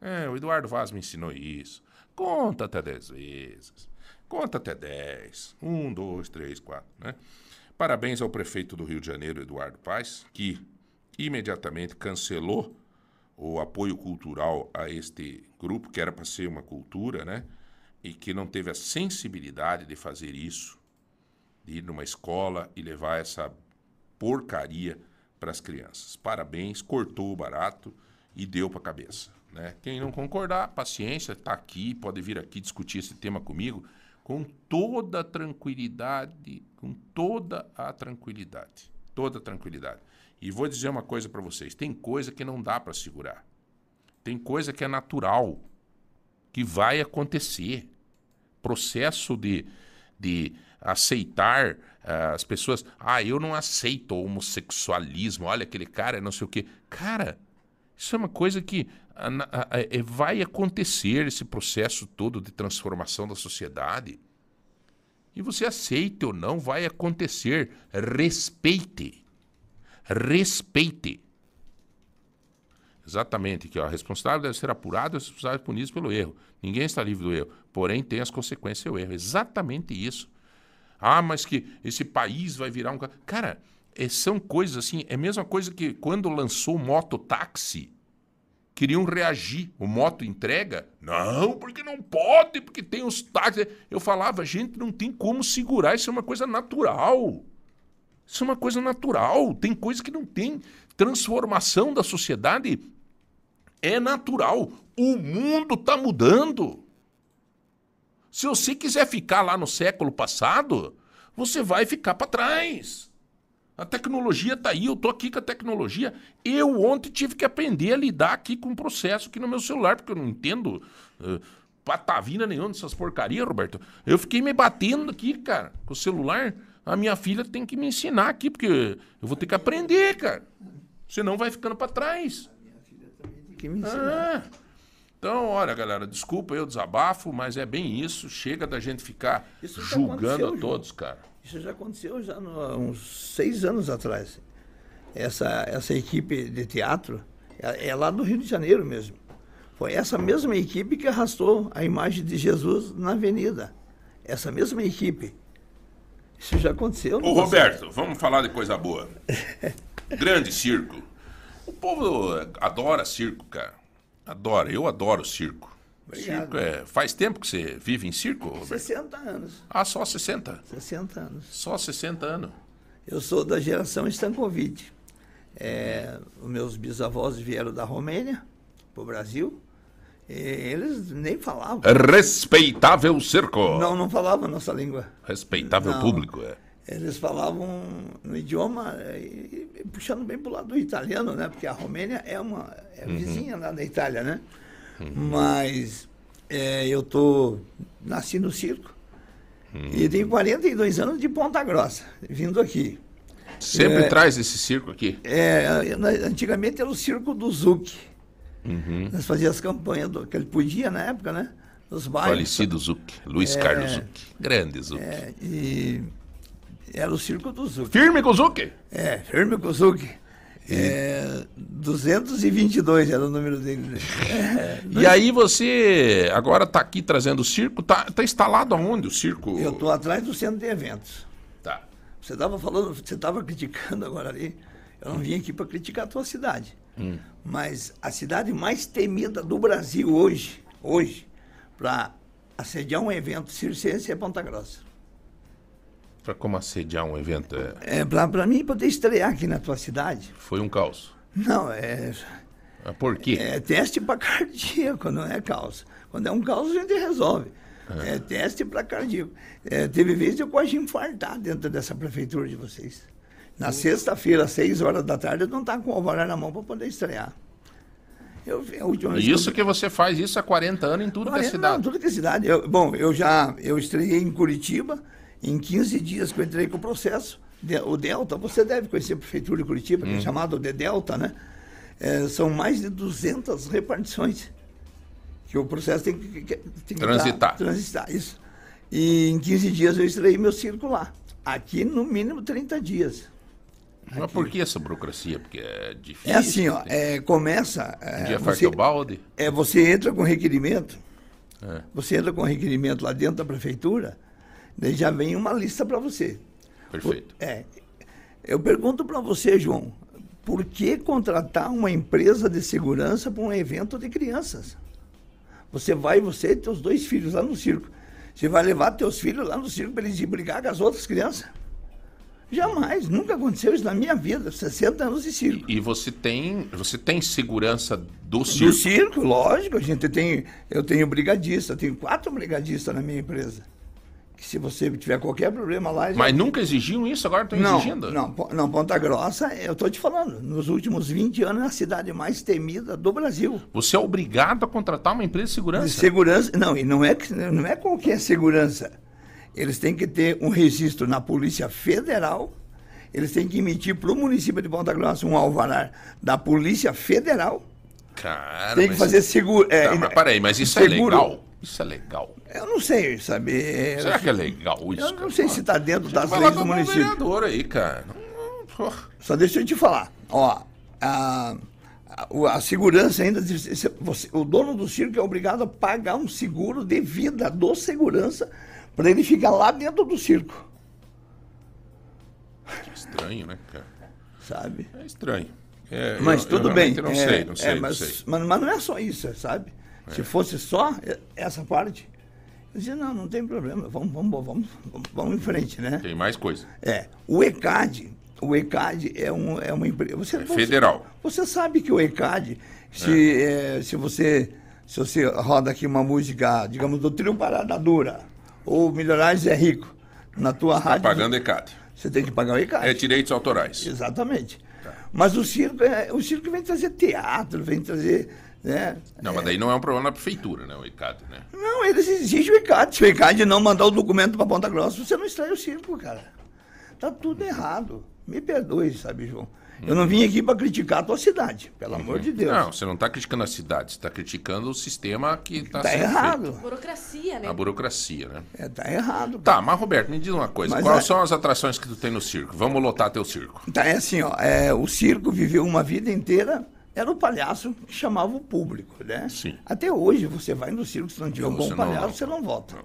É, o Eduardo Vaz me ensinou isso. Conta até dez vezes. Conta até dez. Um, dois, três, quatro, né? Parabéns ao prefeito do Rio de Janeiro, Eduardo Paes, que imediatamente cancelou o apoio cultural a este grupo, que era para ser uma cultura, né? E que não teve a sensibilidade de fazer isso, de ir numa escola e levar essa porcaria para as crianças. Parabéns, cortou o barato e deu para a cabeça. Né? Quem não concordar, paciência, está aqui, pode vir aqui discutir esse tema comigo com toda a tranquilidade, com toda a tranquilidade, toda a tranquilidade. E vou dizer uma coisa para vocês: tem coisa que não dá para segurar. Tem coisa que é natural, que vai acontecer. Processo de, de aceitar ah, as pessoas. Ah, eu não aceito o homossexualismo. Olha aquele cara, não sei o quê. Cara, isso é uma coisa que ah, ah, eh, vai acontecer esse processo todo de transformação da sociedade. E você aceite ou não, vai acontecer. Respeite. Respeite. Exatamente, que ó, a responsável deve ser apurado e os responsáveis punidos pelo erro. Ninguém está livre do erro, porém tem as consequências do erro. Exatamente isso. Ah, mas que esse país vai virar um. ca- Cara, é, são coisas assim. É a mesma coisa que quando lançou o mototáxi, queriam reagir. O moto entrega? Não, porque não pode, porque tem os táxis. Eu falava, gente, não tem como segurar, isso é uma coisa natural. Isso é uma coisa natural. Tem coisa que não tem. Transformação da sociedade é natural. O mundo está mudando. Se você quiser ficar lá no século passado, você vai ficar para trás. A tecnologia está aí, eu estou aqui com a tecnologia. Eu ontem tive que aprender a lidar aqui com um processo aqui no meu celular, porque eu não entendo uh, patavina nenhuma dessas porcarias, Roberto. Eu fiquei me batendo aqui, cara, com o celular. A minha filha tem que me ensinar aqui, porque eu vou ter que aprender, cara. Senão vai ficando para trás. Que me ensinar. Ah, então, olha, galera, desculpa eu desabafo, mas é bem isso. Chega da gente ficar julgando a todos, cara. Isso já aconteceu já no- há uns seis anos atrás. Essa, essa equipe de teatro é, é lá do Rio de Janeiro mesmo. Foi essa mesma equipe que arrastou a imagem de Jesus na avenida. Essa mesma equipe. Isso já aconteceu. Ô, no Roberto, vamos falar de coisa boa. Grande circo. O povo adora circo, cara. Adora. Eu adoro circo. Obrigado. Circo é... Faz tempo que você vive em circo, Roberto? 60 anos. Ah, só 60? 60 anos. Só 60 anos. Eu sou da geração Stankovic. É, os meus bisavós vieram da Romênia para o Brasil. E eles nem falavam. Respeitável circo. Não, não falavam a nossa língua. Respeitável Não. público, é. Eles falavam no idioma, eh, e- e puxando bem para o lado do italiano, né? Porque a Romênia é uma é vizinha lá da Itália, né? Mas eh, eu tô nasci no circo e tenho 42 anos de Ponta Grossa, vindo aqui. Sempre É. traz esse circo aqui. É, antigamente era o circo do Zuc. Uhum. Nós fazíamos as campanhas do, que ele podia na época, né? Nos bairros. Falecido Zuc. Luiz Carlos Zuc. Grande Zuc. É, e era o circo do Zuc. Firme com o Zuc. É, Firme Kuzuki. É, 222 era o número dele. É, E aí você agora está aqui trazendo o circo. Tá, tá instalado aonde o circo? eu estou atrás do centro de eventos. Tá. Você estava falando, você estava criticando agora ali. Eu não vim aqui para criticar a tua cidade. Mas a cidade mais temida do Brasil hoje, hoje, para assediar um evento circense é Ponta Grossa. Para como assediar um evento é, É, para mim poder estrear aqui na tua cidade. foi um caos. Não, é, Ah, Por quê? É teste para cardíaco, não é caos. Quando é um caos, a gente resolve. É, teste para cardíaco. É, teve vezes eu quase infartar dentro dessa prefeitura de vocês. Na sexta-feira, às seis horas da tarde, eu não estava com o alvará na mão para poder estrear. Eu, isso eu- que você faz isso há 40 anos em tudo que é cidade. Não, tudo que é cidade. Eu- bom, eu já eu estreiei em Curitiba. Em 15 dias que eu entrei com o processo. O Delta, você deve conhecer a Prefeitura de Curitiba, Hum. que é chamado de Delta, né? É, são mais de 200 repartições que o processo tem que, tem que Transitar. dar- transitar, isso. E em 15 dias eu estreiei meu circo lá. Aqui, no mínimo, 30 dias. Mas por que essa burocracia? Porque é difícil. É assim, ó, é, começa... Um É, dia você, balde. é, você entra com requerimento, É. você entra com requerimento lá dentro da prefeitura, já vem uma lista para você. Perfeito. É, eu pergunto para você, João, por que contratar uma empresa de segurança para um evento de crianças? Você vai, você e teus dois filhos lá no circo. Você vai levar teus filhos lá no circo para eles brigar com as outras crianças? Jamais, nunca aconteceu isso na minha vida, 60 anos de circo. E você tem, você tem segurança do circo? circo, lógico, a gente tem, eu tenho brigadista, tenho quatro brigadistas na minha empresa. Que se você tiver qualquer problema lá, já- Mas nunca exigiam isso, agora estão não, exigindo? não, não, Ponta Grossa, eu estou te falando, nos últimos 20 anos é a cidade mais temida do Brasil. Você é obrigado a contratar uma empresa de segurança? De segurança, não, e não é, não é qualquer segurança. eles têm que ter um registro na Polícia Federal, eles têm que emitir para o município de Ponta Grossa um alvará da Polícia Federal, Cara, tem que fazer seguro. é, Tá, mas peraí, mas isso é seguro. legal? Isso é legal. Eu não sei, sabe? é, Será que é legal isso? Eu não cara? sei se está dentro das leis do município. vereador aí, cara. Só deixa eu te falar. Ó, a, a, a segurança ainda. você- o dono do circo é obrigado a pagar um seguro de vida do segurança para ele ficar lá dentro do circo. Estranho, né, cara? Sabe? É estranho. É, Mas eu- tudo eu bem. Não é, sei, não sei, é, não mas, sei. É. Mas, mas não é só isso, sabe? Se fosse só essa parte, eu dizia, não, não tem problema, vamos, vamos, vamos, vamos, em frente, né? Tem mais coisa. É, o ECAD, o ECAD é, um, é uma empresa. Você, você- federal. Você, sabe que o ECAD, se, eh, se você se você roda aqui uma música, digamos, do trio Parada Dura, ou Milionários é Rico, na tua Tá rádio. pagando ECAD. Você tem que pagar o ECAD. É direitos autorais. Exatamente. Mas o circo, é, o circo vem trazer teatro, vem trazer. Né? Não, mas daí não é um problema na prefeitura, né? O ECAD, né? Não, eles exigem o ECAD. Se o ECAD não mandar o documento para Ponta Grossa, você não extrai o circo, cara. Tá tudo errado. Me perdoe, sabe, João? Eu não vim aqui para criticar a tua cidade, pelo amor de Deus. Não, você não está criticando a cidade, você está criticando o sistema que está tá errado. Burocracia, né? A burocracia, né? É, tá errado. Tá, mas Roberto, me diz uma coisa. Mas Quais é- são as atrações que tu tem no circo? Vamos lotar teu circo. Tá, é assim, ó. é, o circo viveu uma vida inteira. Era o palhaço que chamava o público, né? Sim. Até hoje, você vai no circo, se não tiver um bom palhaço, não. você não volta.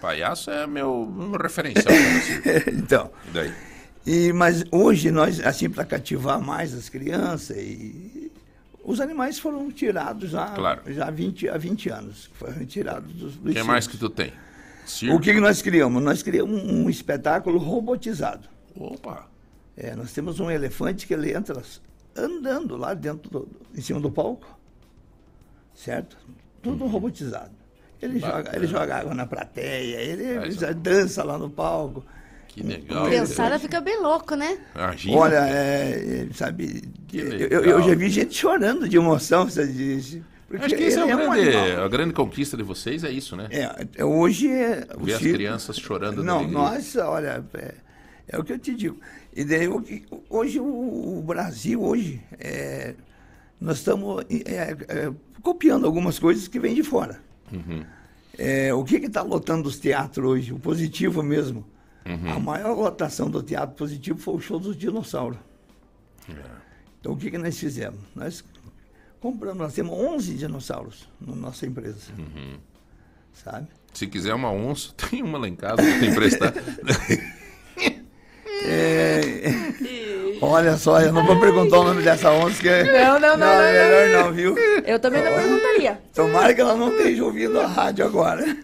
Palhaço é meu, meu referencial então. E daí? E, mas hoje nós, assim, para cativar mais as crianças, e os animais foram tirados já, Claro. já há, 20, há 20 anos. Foram tirados dos, O que mais que tu tem? Circo? O que, que nós criamos? Nós criamos um, um espetáculo robotizado. Opa! É, nós temos um elefante que ele entra andando lá dentro, do, em cima do palco, certo? Tudo robotizado. Ele joga, ele joga água na plateia, ele Ah, isso- já dança lá no palco. Que legal. A criançada fica bem louco, né? Imagina. Olha, é, é, sabe, eu, eu já vi gente chorando de emoção, você disse. Porque Acho que esse é, ele um grande, animal. a grande conquista de vocês, é isso, né? É, é, hoje é. Ver as crianças chorando Não, nossa, olha, é, é o que eu te digo. E daí, o que- hoje, o, Brasil, hoje, é, nós estamos é, é, copiando algumas coisas que vêm de fora. Uhum. É, o que está lotando os teatros hoje? O positivo mesmo. Uhum. A maior lotação do teatro positivo foi o show dos dinossauros. É. Então, o que, que nós fizemos? Nós compramos, nós temos 11 dinossauros na nossa empresa. Uhum. Sabe? Se quiser uma onça, tem uma lá em casa que tem emprestar. Olha só, eu não vou perguntar o nome dessa onça, que Não, não, não, é não, melhor não, viu? Eu também não perguntaria. Tomara que ela não esteja ouvindo a rádio agora.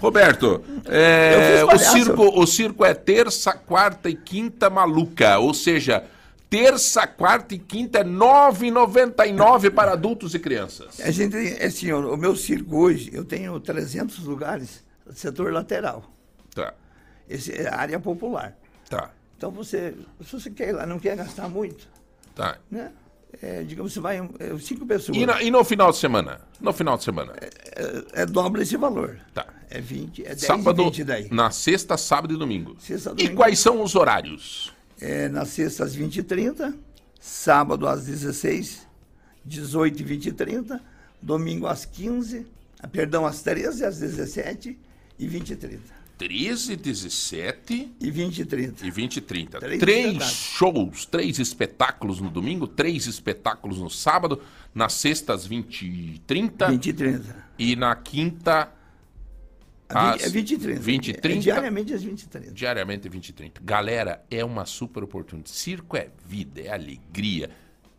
Roberto, é, o, circo, o circo é terça, quarta e quinta maluca. Ou seja, terça, quarta e quinta é R$ 9,99 para adultos e crianças. A gente, é assim, ó, o meu circo hoje, eu tenho 300 lugares no setor lateral. Tá, Esse é a área popular. tá, Então, você, se você quer ir lá, não quer gastar muito, tá. né? É, digamos, você vai é, cinco pessoas, E, na- e no final de semana? No final de semana. é, é dobra esse valor. Tá. É 20, é 10 Sábado, e 20 daí. na sexta, sábado e domingo. Sexta, E domingo. quais são os horários? É, na sexta às 20h30, sábado às 16 18 e 20 e 30, domingo às 15, ah, perdão, às 13, às 17 e 20 e 30. 13, 17 E 20 e 30. e 20 e 30. Três Três shows, três espetáculos no domingo, três espetáculos no sábado, na sexta às 20 e 30 20 e 30. e na quinta A 20, às é 20 e 30. 20 e É 30. diariamente às 20 e 30. diariamente 20 e 30. Galera, é uma super oportunidade. Circo é vida, é alegria,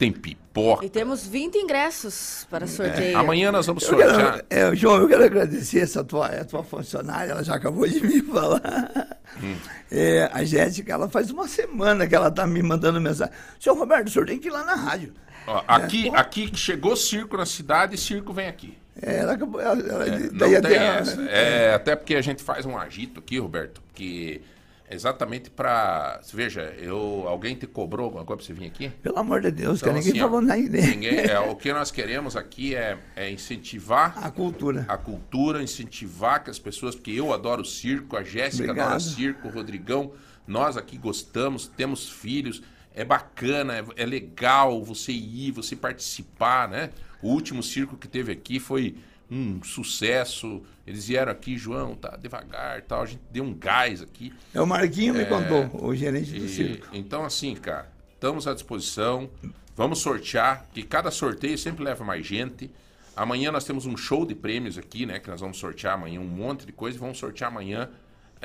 tem pipoca. E temos 20 ingressos para sorteio. Amanhã nós vamos Eu sortear. quero, é, João, eu quero agradecer essa tua, a tua funcionária, ela já acabou de me falar. Hum. É, a Jéssica, ela faz uma semana que ela está me mandando mensagem. Senhor Roberto, o senhor tem que ir lá na rádio. Ó, aqui, aqui chegou circo na cidade, circo vem aqui. É, ela acabou. Ela, ela- Não daí tem até- essa. É, até porque a gente faz um agito aqui, Roberto, porque exatamente para. Veja, eu, alguém te cobrou alguma coisa para você vir aqui? Pelo amor de Deus, Então, que ninguém assim, falou nada. Ninguém, é, o que nós queremos aqui é, é incentivar A cultura. a cultura, incentivar que as pessoas, porque eu adoro circo, a Jéssica Obrigado. adora circo, o Rodrigão, nós aqui gostamos, temos filhos, é bacana, é, é legal você ir, você participar, né? O último circo que teve aqui foi um sucesso. Eles vieram aqui, João, tá devagar, tal, a gente deu um gás aqui. É o Marquinho me contou, o gerente do E- circo. então, assim, cara, estamos à disposição. Vamos sortear, que cada sorteio sempre leva mais gente. Amanhã nós temos um show de prêmios aqui, né? Que nós vamos sortear amanhã um monte de coisa. e Vamos sortear amanhã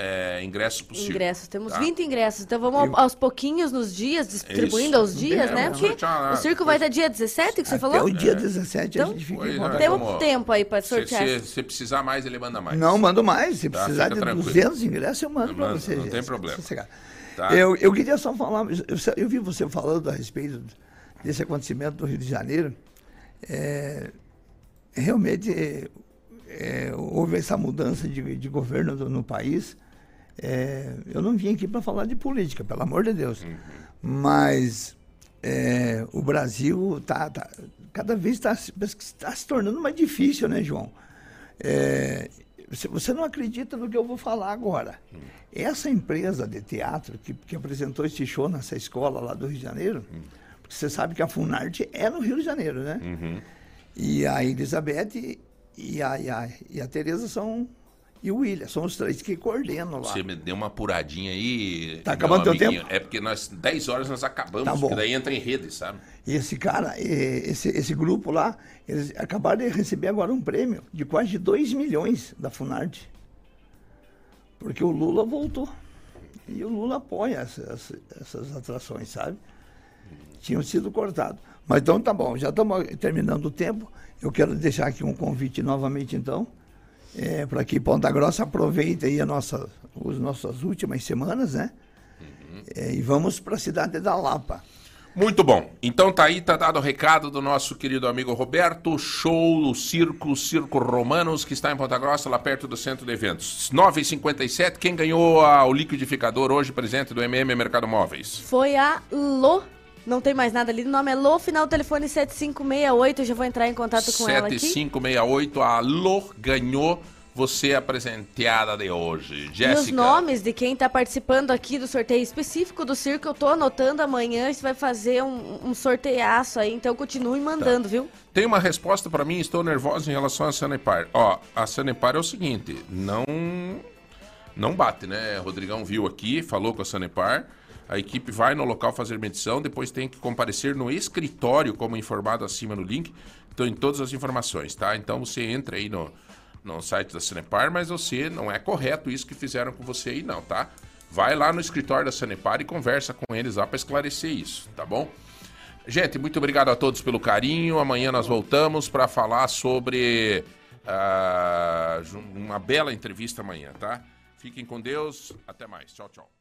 é, ingressos circo. Ingressos, temos tá? 20 ingressos. Então vamos ao- aos pouquinhos nos dias, distribuindo Isso. aos dias, É, né? Porque sortear o circo vai até dia 17, que você Até falou? o dia 17 Então, a gente fica Pois em é. Temos vamos- tempo aí para Se sortear. se- se precisar mais, ele manda mais. Não, mando mais. Se Tá, precisar de tranquilo. 200 ingressos, eu mando para você. não tem Jéssica, problema. Tá? Eu, eu queria só falar, eu, eu vi você falando a respeito desse acontecimento do Rio de Janeiro. É, realmente é, é, houve essa mudança de, de governo do- no país. É, eu não vim aqui para falar de política, pelo amor de Deus. Mas é, o Brasil tá, tá- cada vez está se tá se tornando mais difícil, né, João? É, você, não acredita no que eu vou falar agora. Essa empresa de teatro que, que apresentou esse show nessa escola lá do Rio de Janeiro, porque você sabe que a Funarte é no Rio de Janeiro, né? E a Elizabeth e a, e a, e a Tereza são. E o William, são os três que coordenam lá. Você me deu uma apuradinha aí. Tá acabando teu tempo? É porque nós, 10 horas nós acabamos, Tá bom. porque daí entra em rede, sabe? E esse cara, esse, esse grupo lá, eles acabaram de receber agora um prêmio de quase 2 milhões da Funarte. Porque o Lula voltou. E o Lula apoia essas, essas atrações, sabe? Tinham sido cortados. Mas então tá bom, já estamos terminando o tempo. Eu quero deixar aqui um convite novamente, então, para que Ponta Grossa aproveite aí a nossa, as nossas últimas semanas, né? É, e vamos para a cidade da Lapa. Muito bom. Então tá aí, tá dado o recado do nosso querido amigo Roberto. Show do Circo, Circo Romanos, que está em Ponta Grossa, lá perto do centro de eventos. 9h57, quem ganhou a- o liquidificador hoje presente do MM Mercado Móveis? Foi a Lô. Não tem mais nada ali. O nome é Lô, final do telefone 7568. Eu já vou entrar em contato com ela aqui. 7568, a Alô ganhou você a presenteada de hoje. E os nomes de quem tá participando aqui do sorteio específico do circo, eu tô anotando amanhã. A gente vai fazer um, um sorteiaço aí, então continue mandando, Tá. viu? Tem uma resposta pra mim, estou nervosa em relação à Sanepar. Ó, a Sanepar é o seguinte, não não bate, né? Rodrigão viu aqui, falou com a Sanepar. A equipe vai no local fazer medição, depois tem que comparecer no escritório, como informado acima no link. Então, em todas as informações, tá? Então, você entra aí no, no site da Sanepar, mas você não é correto isso que fizeram com você aí, não, tá? Vai lá no escritório da Sanepar e conversa com eles lá para esclarecer isso, tá bom? Gente, muito obrigado a todos pelo carinho. Amanhã nós voltamos para falar sobre ah, uma bela entrevista amanhã, tá? Fiquem com Deus. Até mais. Tchau, tchau.